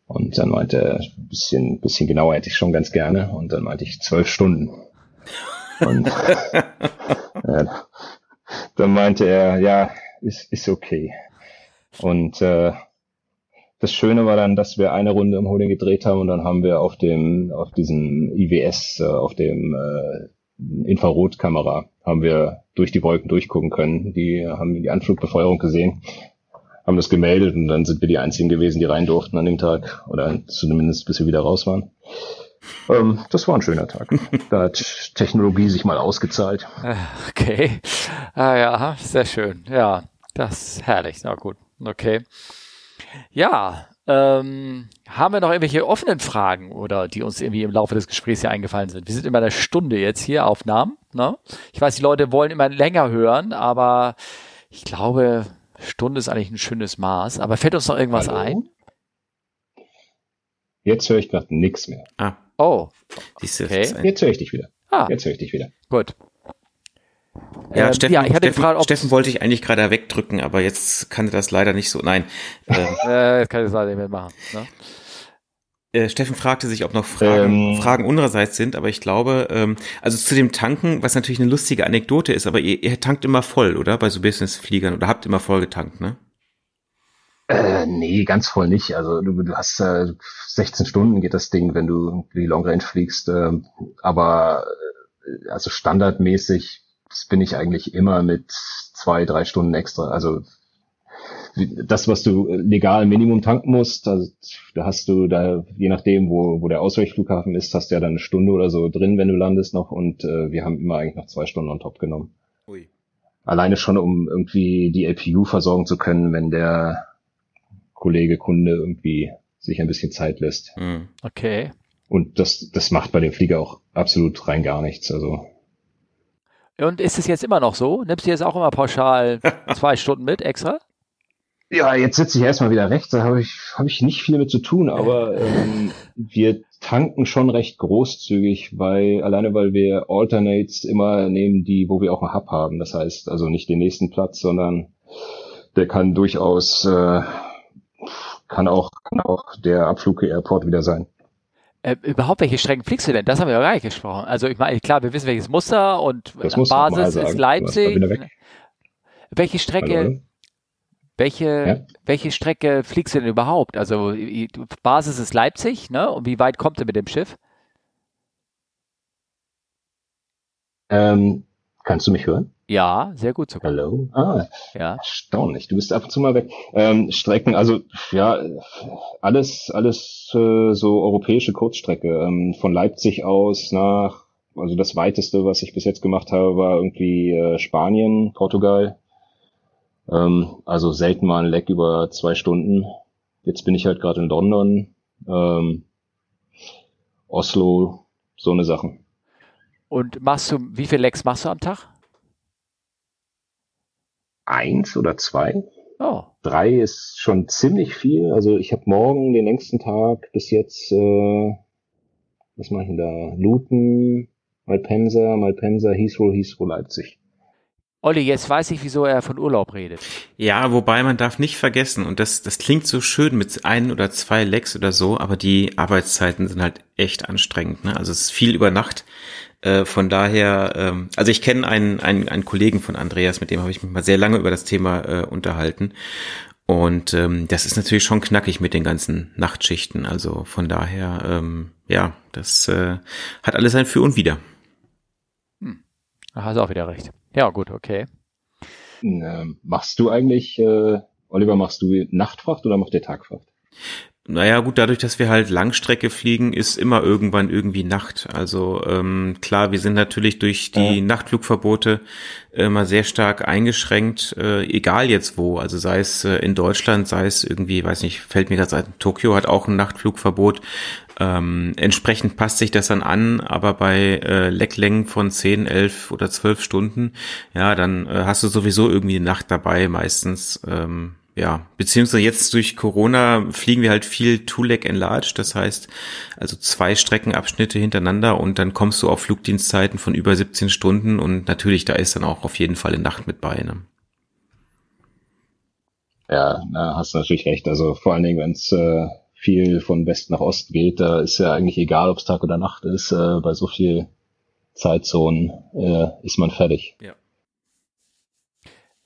Und dann meinte er, ein bisschen, bisschen genauer hätte ich schon ganz gerne. Und dann meinte ich zwölf Stunden. Und <laughs> äh, dann meinte er, ja, ist, ist okay. Und äh, das Schöne war dann, dass wir eine Runde im Holding gedreht haben und dann haben wir auf dem, auf diesem IWS, äh, auf dem äh, Infrarotkamera, haben wir durch die Wolken durchgucken können. Die haben die Anflugbefeuerung gesehen, haben das gemeldet und dann sind wir die einzigen gewesen, die rein durften an dem Tag oder zumindest bis wir wieder raus waren. Ähm, das war ein schöner Tag. <laughs> Da hat Technologie sich mal ausgezahlt. Okay. Ah ja, sehr schön. Ja, das ist herrlich. Na gut. Okay. Ja, ähm, haben wir noch irgendwelche offenen Fragen oder die uns irgendwie im Laufe des Gesprächs hier eingefallen sind? Wir sind immer eine Stunde jetzt hier Aufnahmen. Ne? Ich weiß, die Leute wollen immer länger hören, aber ich glaube, Stunde ist eigentlich ein schönes Maß. Aber fällt uns noch irgendwas Hallo? ein? Jetzt höre ich gerade nichts mehr. Ah. Oh. Okay. Jetzt höre ich dich wieder. Ah. Jetzt höre ich dich wieder. Gut. Ja, ähm, Steffen, ja, ich hatte Steffen, gefragt, Steffen wollte ich eigentlich gerade wegdrücken, aber jetzt kann er das leider nicht so. Nein. Ähm, <laughs> äh, jetzt kann ich das leider nicht mehr machen. Ne? Äh, Steffen fragte sich, ob noch Fragen, ähm, Fragen unsererseits sind, aber ich glaube, ähm, also zu dem Tanken, was natürlich eine lustige Anekdote ist, aber ihr, ihr tankt immer voll, oder? Bei so Business-Fliegern oder habt immer voll getankt, ne? Äh, nee, ganz voll nicht. Also du, du hast äh, 16 Stunden geht das Ding, wenn du die Long Range fliegst. Äh, aber äh, also standardmäßig bin ich eigentlich immer mit zwei, drei Stunden extra. Also das, was du legal Minimum tanken musst, also, da hast du da, je nachdem, wo, wo der Ausweichflughafen ist, hast du ja dann eine Stunde oder so drin, wenn du landest noch und äh, wir haben immer eigentlich noch zwei Stunden on top genommen. Ui. Alleine schon, um irgendwie die LPU versorgen zu können, wenn der Kollege, Kunde irgendwie sich ein bisschen Zeit lässt. Hm. Okay. Und das, das macht bei dem Flieger auch absolut rein gar nichts. Also und ist es jetzt immer noch so? Nimmst du jetzt auch immer pauschal <laughs> zwei Stunden mit extra? Ja, jetzt sitze ich erstmal wieder rechts, da habe ich, hab ich nicht viel mit zu tun, aber ähm, wir tanken schon recht großzügig, weil alleine weil wir Alternates immer nehmen, die, wo wir auch einen Hub haben. Das heißt also nicht den nächsten Platz, sondern der kann durchaus, äh, kann auch, kann auch der Abflug-Airport wieder sein. Äh, überhaupt, welche Strecken fliegst du denn? Das haben wir ja gar nicht gesprochen. Also ich meine, klar, wir wissen welches Muster und das Basis ist Leipzig. Welche Strecke, Hallo? Welche, ja? welche Strecke fliegst du denn überhaupt? Also Basis ist Leipzig, ne? Und wie weit kommt ihr mit dem Schiff? Ähm, kannst du mich hören? Ja, sehr gut sogar. Hallo? Ah, ja. erstaunlich. Du bist ab und zu mal weg. Ähm, Strecken, also ja, alles, alles äh, so europäische Kurzstrecke. Ähm, von Leipzig aus nach, also das weiteste, was ich bis jetzt gemacht habe, war irgendwie äh, Spanien, Portugal. Ähm, also selten mal ein Leck über zwei Stunden. Jetzt bin ich halt gerade in London, ähm, Oslo, so eine Sachen. Und machst du, wie viele Lecks machst du am Tag? eins oder zwei. Oh. Drei ist schon ziemlich viel. Also ich habe morgen den längsten Tag bis jetzt, äh, was mache ich denn da? Luton, Malpensa, Malpensa, Heathrow, Heathrow, Leipzig. Olli, jetzt weiß ich, wieso er von Urlaub redet. Ja, wobei man darf nicht vergessen, und das, das klingt so schön mit ein oder zwei Lecks oder so, aber die Arbeitszeiten sind halt echt anstrengend. Ne? Also es ist viel über Nacht. Äh, von daher, ähm, also ich kenne einen, einen, einen Kollegen von Andreas, mit dem habe ich mich mal sehr lange über das Thema äh, unterhalten. Und ähm, das ist natürlich schon knackig mit den ganzen Nachtschichten. Also von daher, ähm, ja, das äh, hat alles ein Für und Wider. Hm. Da hast du auch wieder recht. Ja, gut, okay. Ähm, machst du eigentlich, äh, Oliver, machst du Nachtfracht oder macht der Tagfracht? Naja, gut, dadurch, dass wir halt Langstrecke fliegen, ist immer irgendwann irgendwie Nacht. Also ähm, klar, wir sind natürlich durch die ja. Nachtflugverbote immer sehr stark eingeschränkt, äh, egal jetzt wo. Also sei es äh, in Deutschland, sei es irgendwie, weiß nicht, fällt mir gerade ein, Tokio hat auch ein Nachtflugverbot. Ähm, entsprechend passt sich das dann an, aber bei äh, Lecklängen von 10, 11 oder 12 Stunden, ja, dann äh, hast du sowieso irgendwie eine Nacht dabei meistens. Ähm, ja, beziehungsweise jetzt durch Corona fliegen wir halt viel Two-Leg Enlarged, das heißt also zwei Streckenabschnitte hintereinander und dann kommst du auf Flugdienstzeiten von über 17 Stunden und natürlich, da ist dann auch auf jeden Fall eine Nacht mit bei. Ne? Ja, da hast du natürlich recht. Also vor allen Dingen, wenn es äh, viel von West nach Ost geht, da ist ja eigentlich egal, ob es Tag oder Nacht ist. Äh, bei so viel Zeitzonen äh, ist man fertig. Ja.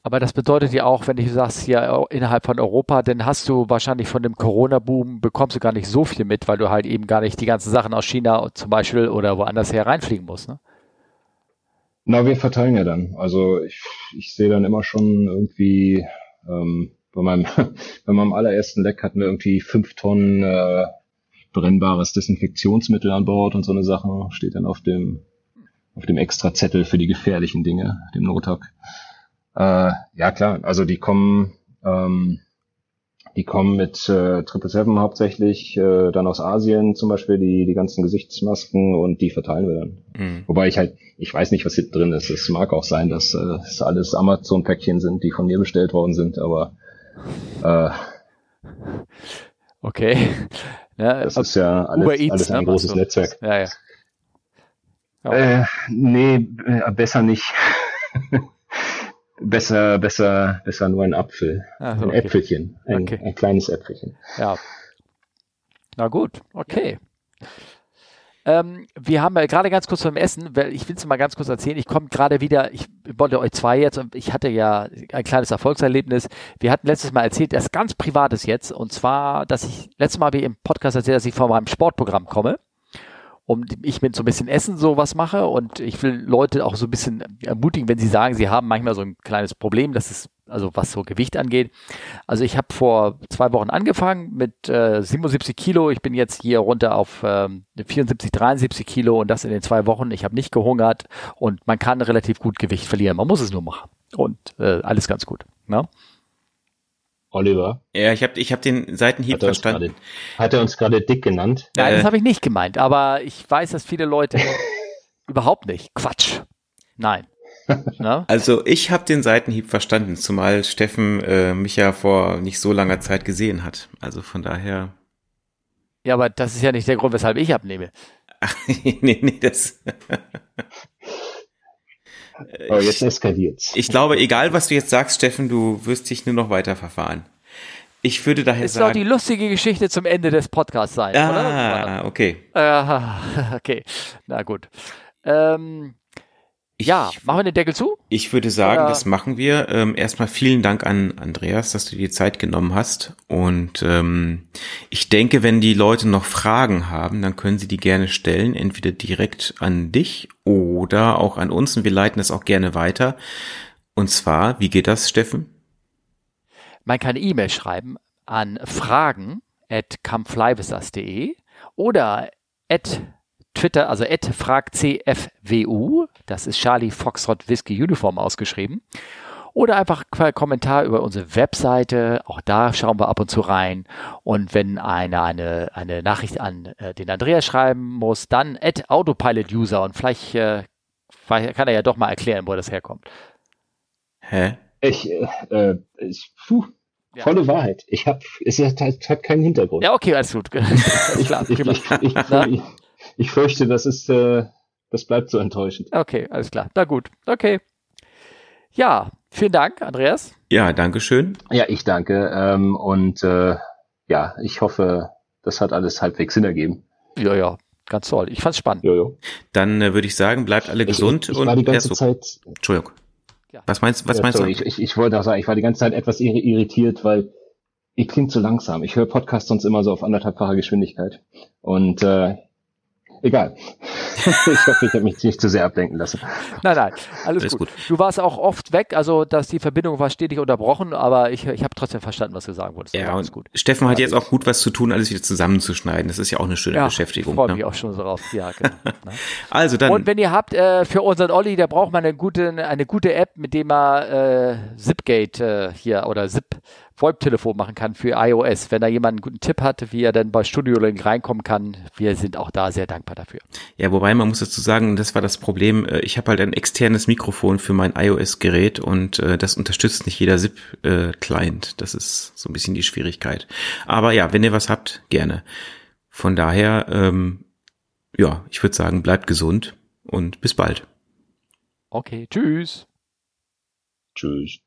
Aber das bedeutet ja auch, wenn du sagst, hier innerhalb von Europa, dann hast du wahrscheinlich von dem Corona-Boom bekommst du gar nicht so viel mit, weil du halt eben gar nicht die ganzen Sachen aus China zum Beispiel oder woanders her reinfliegen musst, ne? Na, wir verteilen ja dann. Also ich, ich sehe dann immer schon irgendwie, ähm, bei meinem, bei meinem allerersten Leck hatten wir irgendwie fünf Tonnen äh, brennbares Desinfektionsmittel an Bord und so eine Sache steht dann auf dem auf dem extra Zettel für die gefährlichen Dinge, dem Notak. Äh, ja klar, also die kommen, ähm, die kommen mit äh, Triple Seven hauptsächlich, äh, dann aus Asien zum Beispiel die die ganzen Gesichtsmasken und die verteilen wir dann. Mhm. Wobei ich halt, ich weiß nicht, was hier drin ist. Es mag auch sein, dass äh, es alles Amazon-Päckchen sind, die von mir bestellt worden sind, aber äh, okay. <laughs> Ja, das ist ja alles, Eats, alles ein ne? großes. Netzwerk. Ja, ja. Äh, nee, äh, besser nicht. <laughs> besser, besser, besser nur ein Apfel. Ah, ein Äpfelchen. Ein, okay. ein kleines Äpfelchen. Ja. Na gut, okay. Ähm, wir haben gerade ganz kurz zum Essen, weil ich will es mal ganz kurz erzählen. Ich komme gerade wieder, ich wollte euch zwei jetzt und ich hatte ja ein kleines Erfolgserlebnis. Wir hatten letztes Mal erzählt, das ganz Privates jetzt und zwar, dass ich letztes Mal wie im Podcast erzählt, dass ich von meinem Sportprogramm komme um ich mit so ein bisschen Essen sowas mache und ich will Leute auch so ein bisschen ermutigen, wenn sie sagen, sie haben manchmal so ein kleines Problem, das ist also was so Gewicht angeht. Also ich habe vor zwei Wochen angefangen mit äh, 77 Kilo. Ich bin jetzt hier runter auf ähm, 74, 73 Kilo und das in den zwei Wochen. Ich habe nicht gehungert und man kann relativ gut Gewicht verlieren. Man muss es nur machen und äh, alles ganz gut. Ne? Oliver. Ja, ich habe ich hab den Seitenhieb hat verstanden. Grade, hat er uns gerade dick genannt? Nein, äh. das habe ich nicht gemeint, aber ich weiß, dass viele Leute <laughs> überhaupt nicht. Quatsch. Nein. <laughs> Na? Also ich habe den Seitenhieb verstanden, zumal Steffen äh, mich ja vor nicht so langer Zeit gesehen hat. Also von daher. Ja, aber das ist ja nicht der Grund, weshalb ich abnehme. Ach, <laughs> nee, nee, das. Aber <laughs> jetzt eskaliert's. Ich glaube, egal was du jetzt sagst, Steffen, du wirst dich nur noch weiter verfahren. Ich würde daher ist sagen. Das soll die lustige Geschichte zum Ende des Podcasts sein, ah, oder? okay. Äh, okay, na gut. Ähm, ich, ja, machen wir den Deckel zu? Ich würde sagen, Oder? das machen wir. Ähm, erstmal vielen Dank an Andreas, dass du dir Zeit genommen hast. Und ähm, ich denke, wenn die Leute noch Fragen haben, dann können sie die gerne stellen, entweder direkt an dich oder auch an uns. Und wir leiten das auch gerne weiter. Und zwar, wie geht das, Steffen? Man kann E-Mail schreiben an fragen at oder at Twitter, also fragcfwu, das ist Charlie Foxtrot Whiskey Uniform ausgeschrieben. Oder einfach ein Kommentar über unsere Webseite, auch da schauen wir ab und zu rein. Und wenn einer eine, eine Nachricht an äh, den Andreas schreiben muss, dann at Autopilot-User und vielleicht äh, kann er ja doch mal erklären, wo das herkommt. Hä? Ich, äh, äh ich puh, ja. volle Wahrheit. Ich habe, es hat, hat, keinen Hintergrund. Ja, okay, alles gut. <laughs> klar. ich, ich, ich, ich, ich fürchte, das ist, äh, das bleibt so enttäuschend. Okay, alles klar. Na gut. Okay. Ja, vielen Dank, Andreas. Ja, danke schön. Ja, ich danke. Ähm, und äh, ja, ich hoffe, das hat alles halbwegs Sinn ergeben. Ja, ja, ganz toll. Ich fand's spannend. Jojo. Dann äh, würde ich sagen, bleibt alle gesund. Ich, ich, ich war die ganze Zeit. Entschuldigung. Ja. Was meinst, was ja, meinst sorry, du? Ich, ich, wollte auch sagen, ich war die ganze Zeit etwas irritiert, weil ich klingt zu langsam. Ich höre Podcasts sonst immer so auf anderthalbfacher Geschwindigkeit. Und äh, Egal. <laughs> ich hoffe, ich habe mich nicht zu sehr ablenken lassen. Nein, nein, alles, alles gut. gut. Du warst auch oft weg, also dass die Verbindung war stetig unterbrochen, aber ich, ich habe trotzdem verstanden, was du sagen wolltest. Ja, alles gut. Steffen hat jetzt auch gut was zu tun, alles wieder zusammenzuschneiden. Das ist ja auch eine schöne ja, Beschäftigung. Ich freue ne? mich auch schon so drauf. Ja, genau. <laughs> Ne? also dann. Und wenn ihr habt äh, für unseren Olli, der braucht mal eine gute, eine gute App, mit dem er äh, Zipgate äh, hier oder Zip VoIP-Telefon machen kann für iOS. Wenn da jemand einen guten Tipp hat, wie er dann bei Studio Link reinkommen kann, wir sind auch da sehr dankbar dafür. Ja, wobei man muss dazu sagen, das war das Problem. Äh, ich habe halt ein externes Mikrofon für mein iOS-Gerät und äh, das unterstützt nicht jeder SIP-Client. Äh, das ist so ein bisschen die Schwierigkeit. Aber ja, wenn ihr was habt, gerne. Von daher, ähm, ja, ich würde sagen, bleibt gesund und bis bald. Okay, tschüss. Tschüss.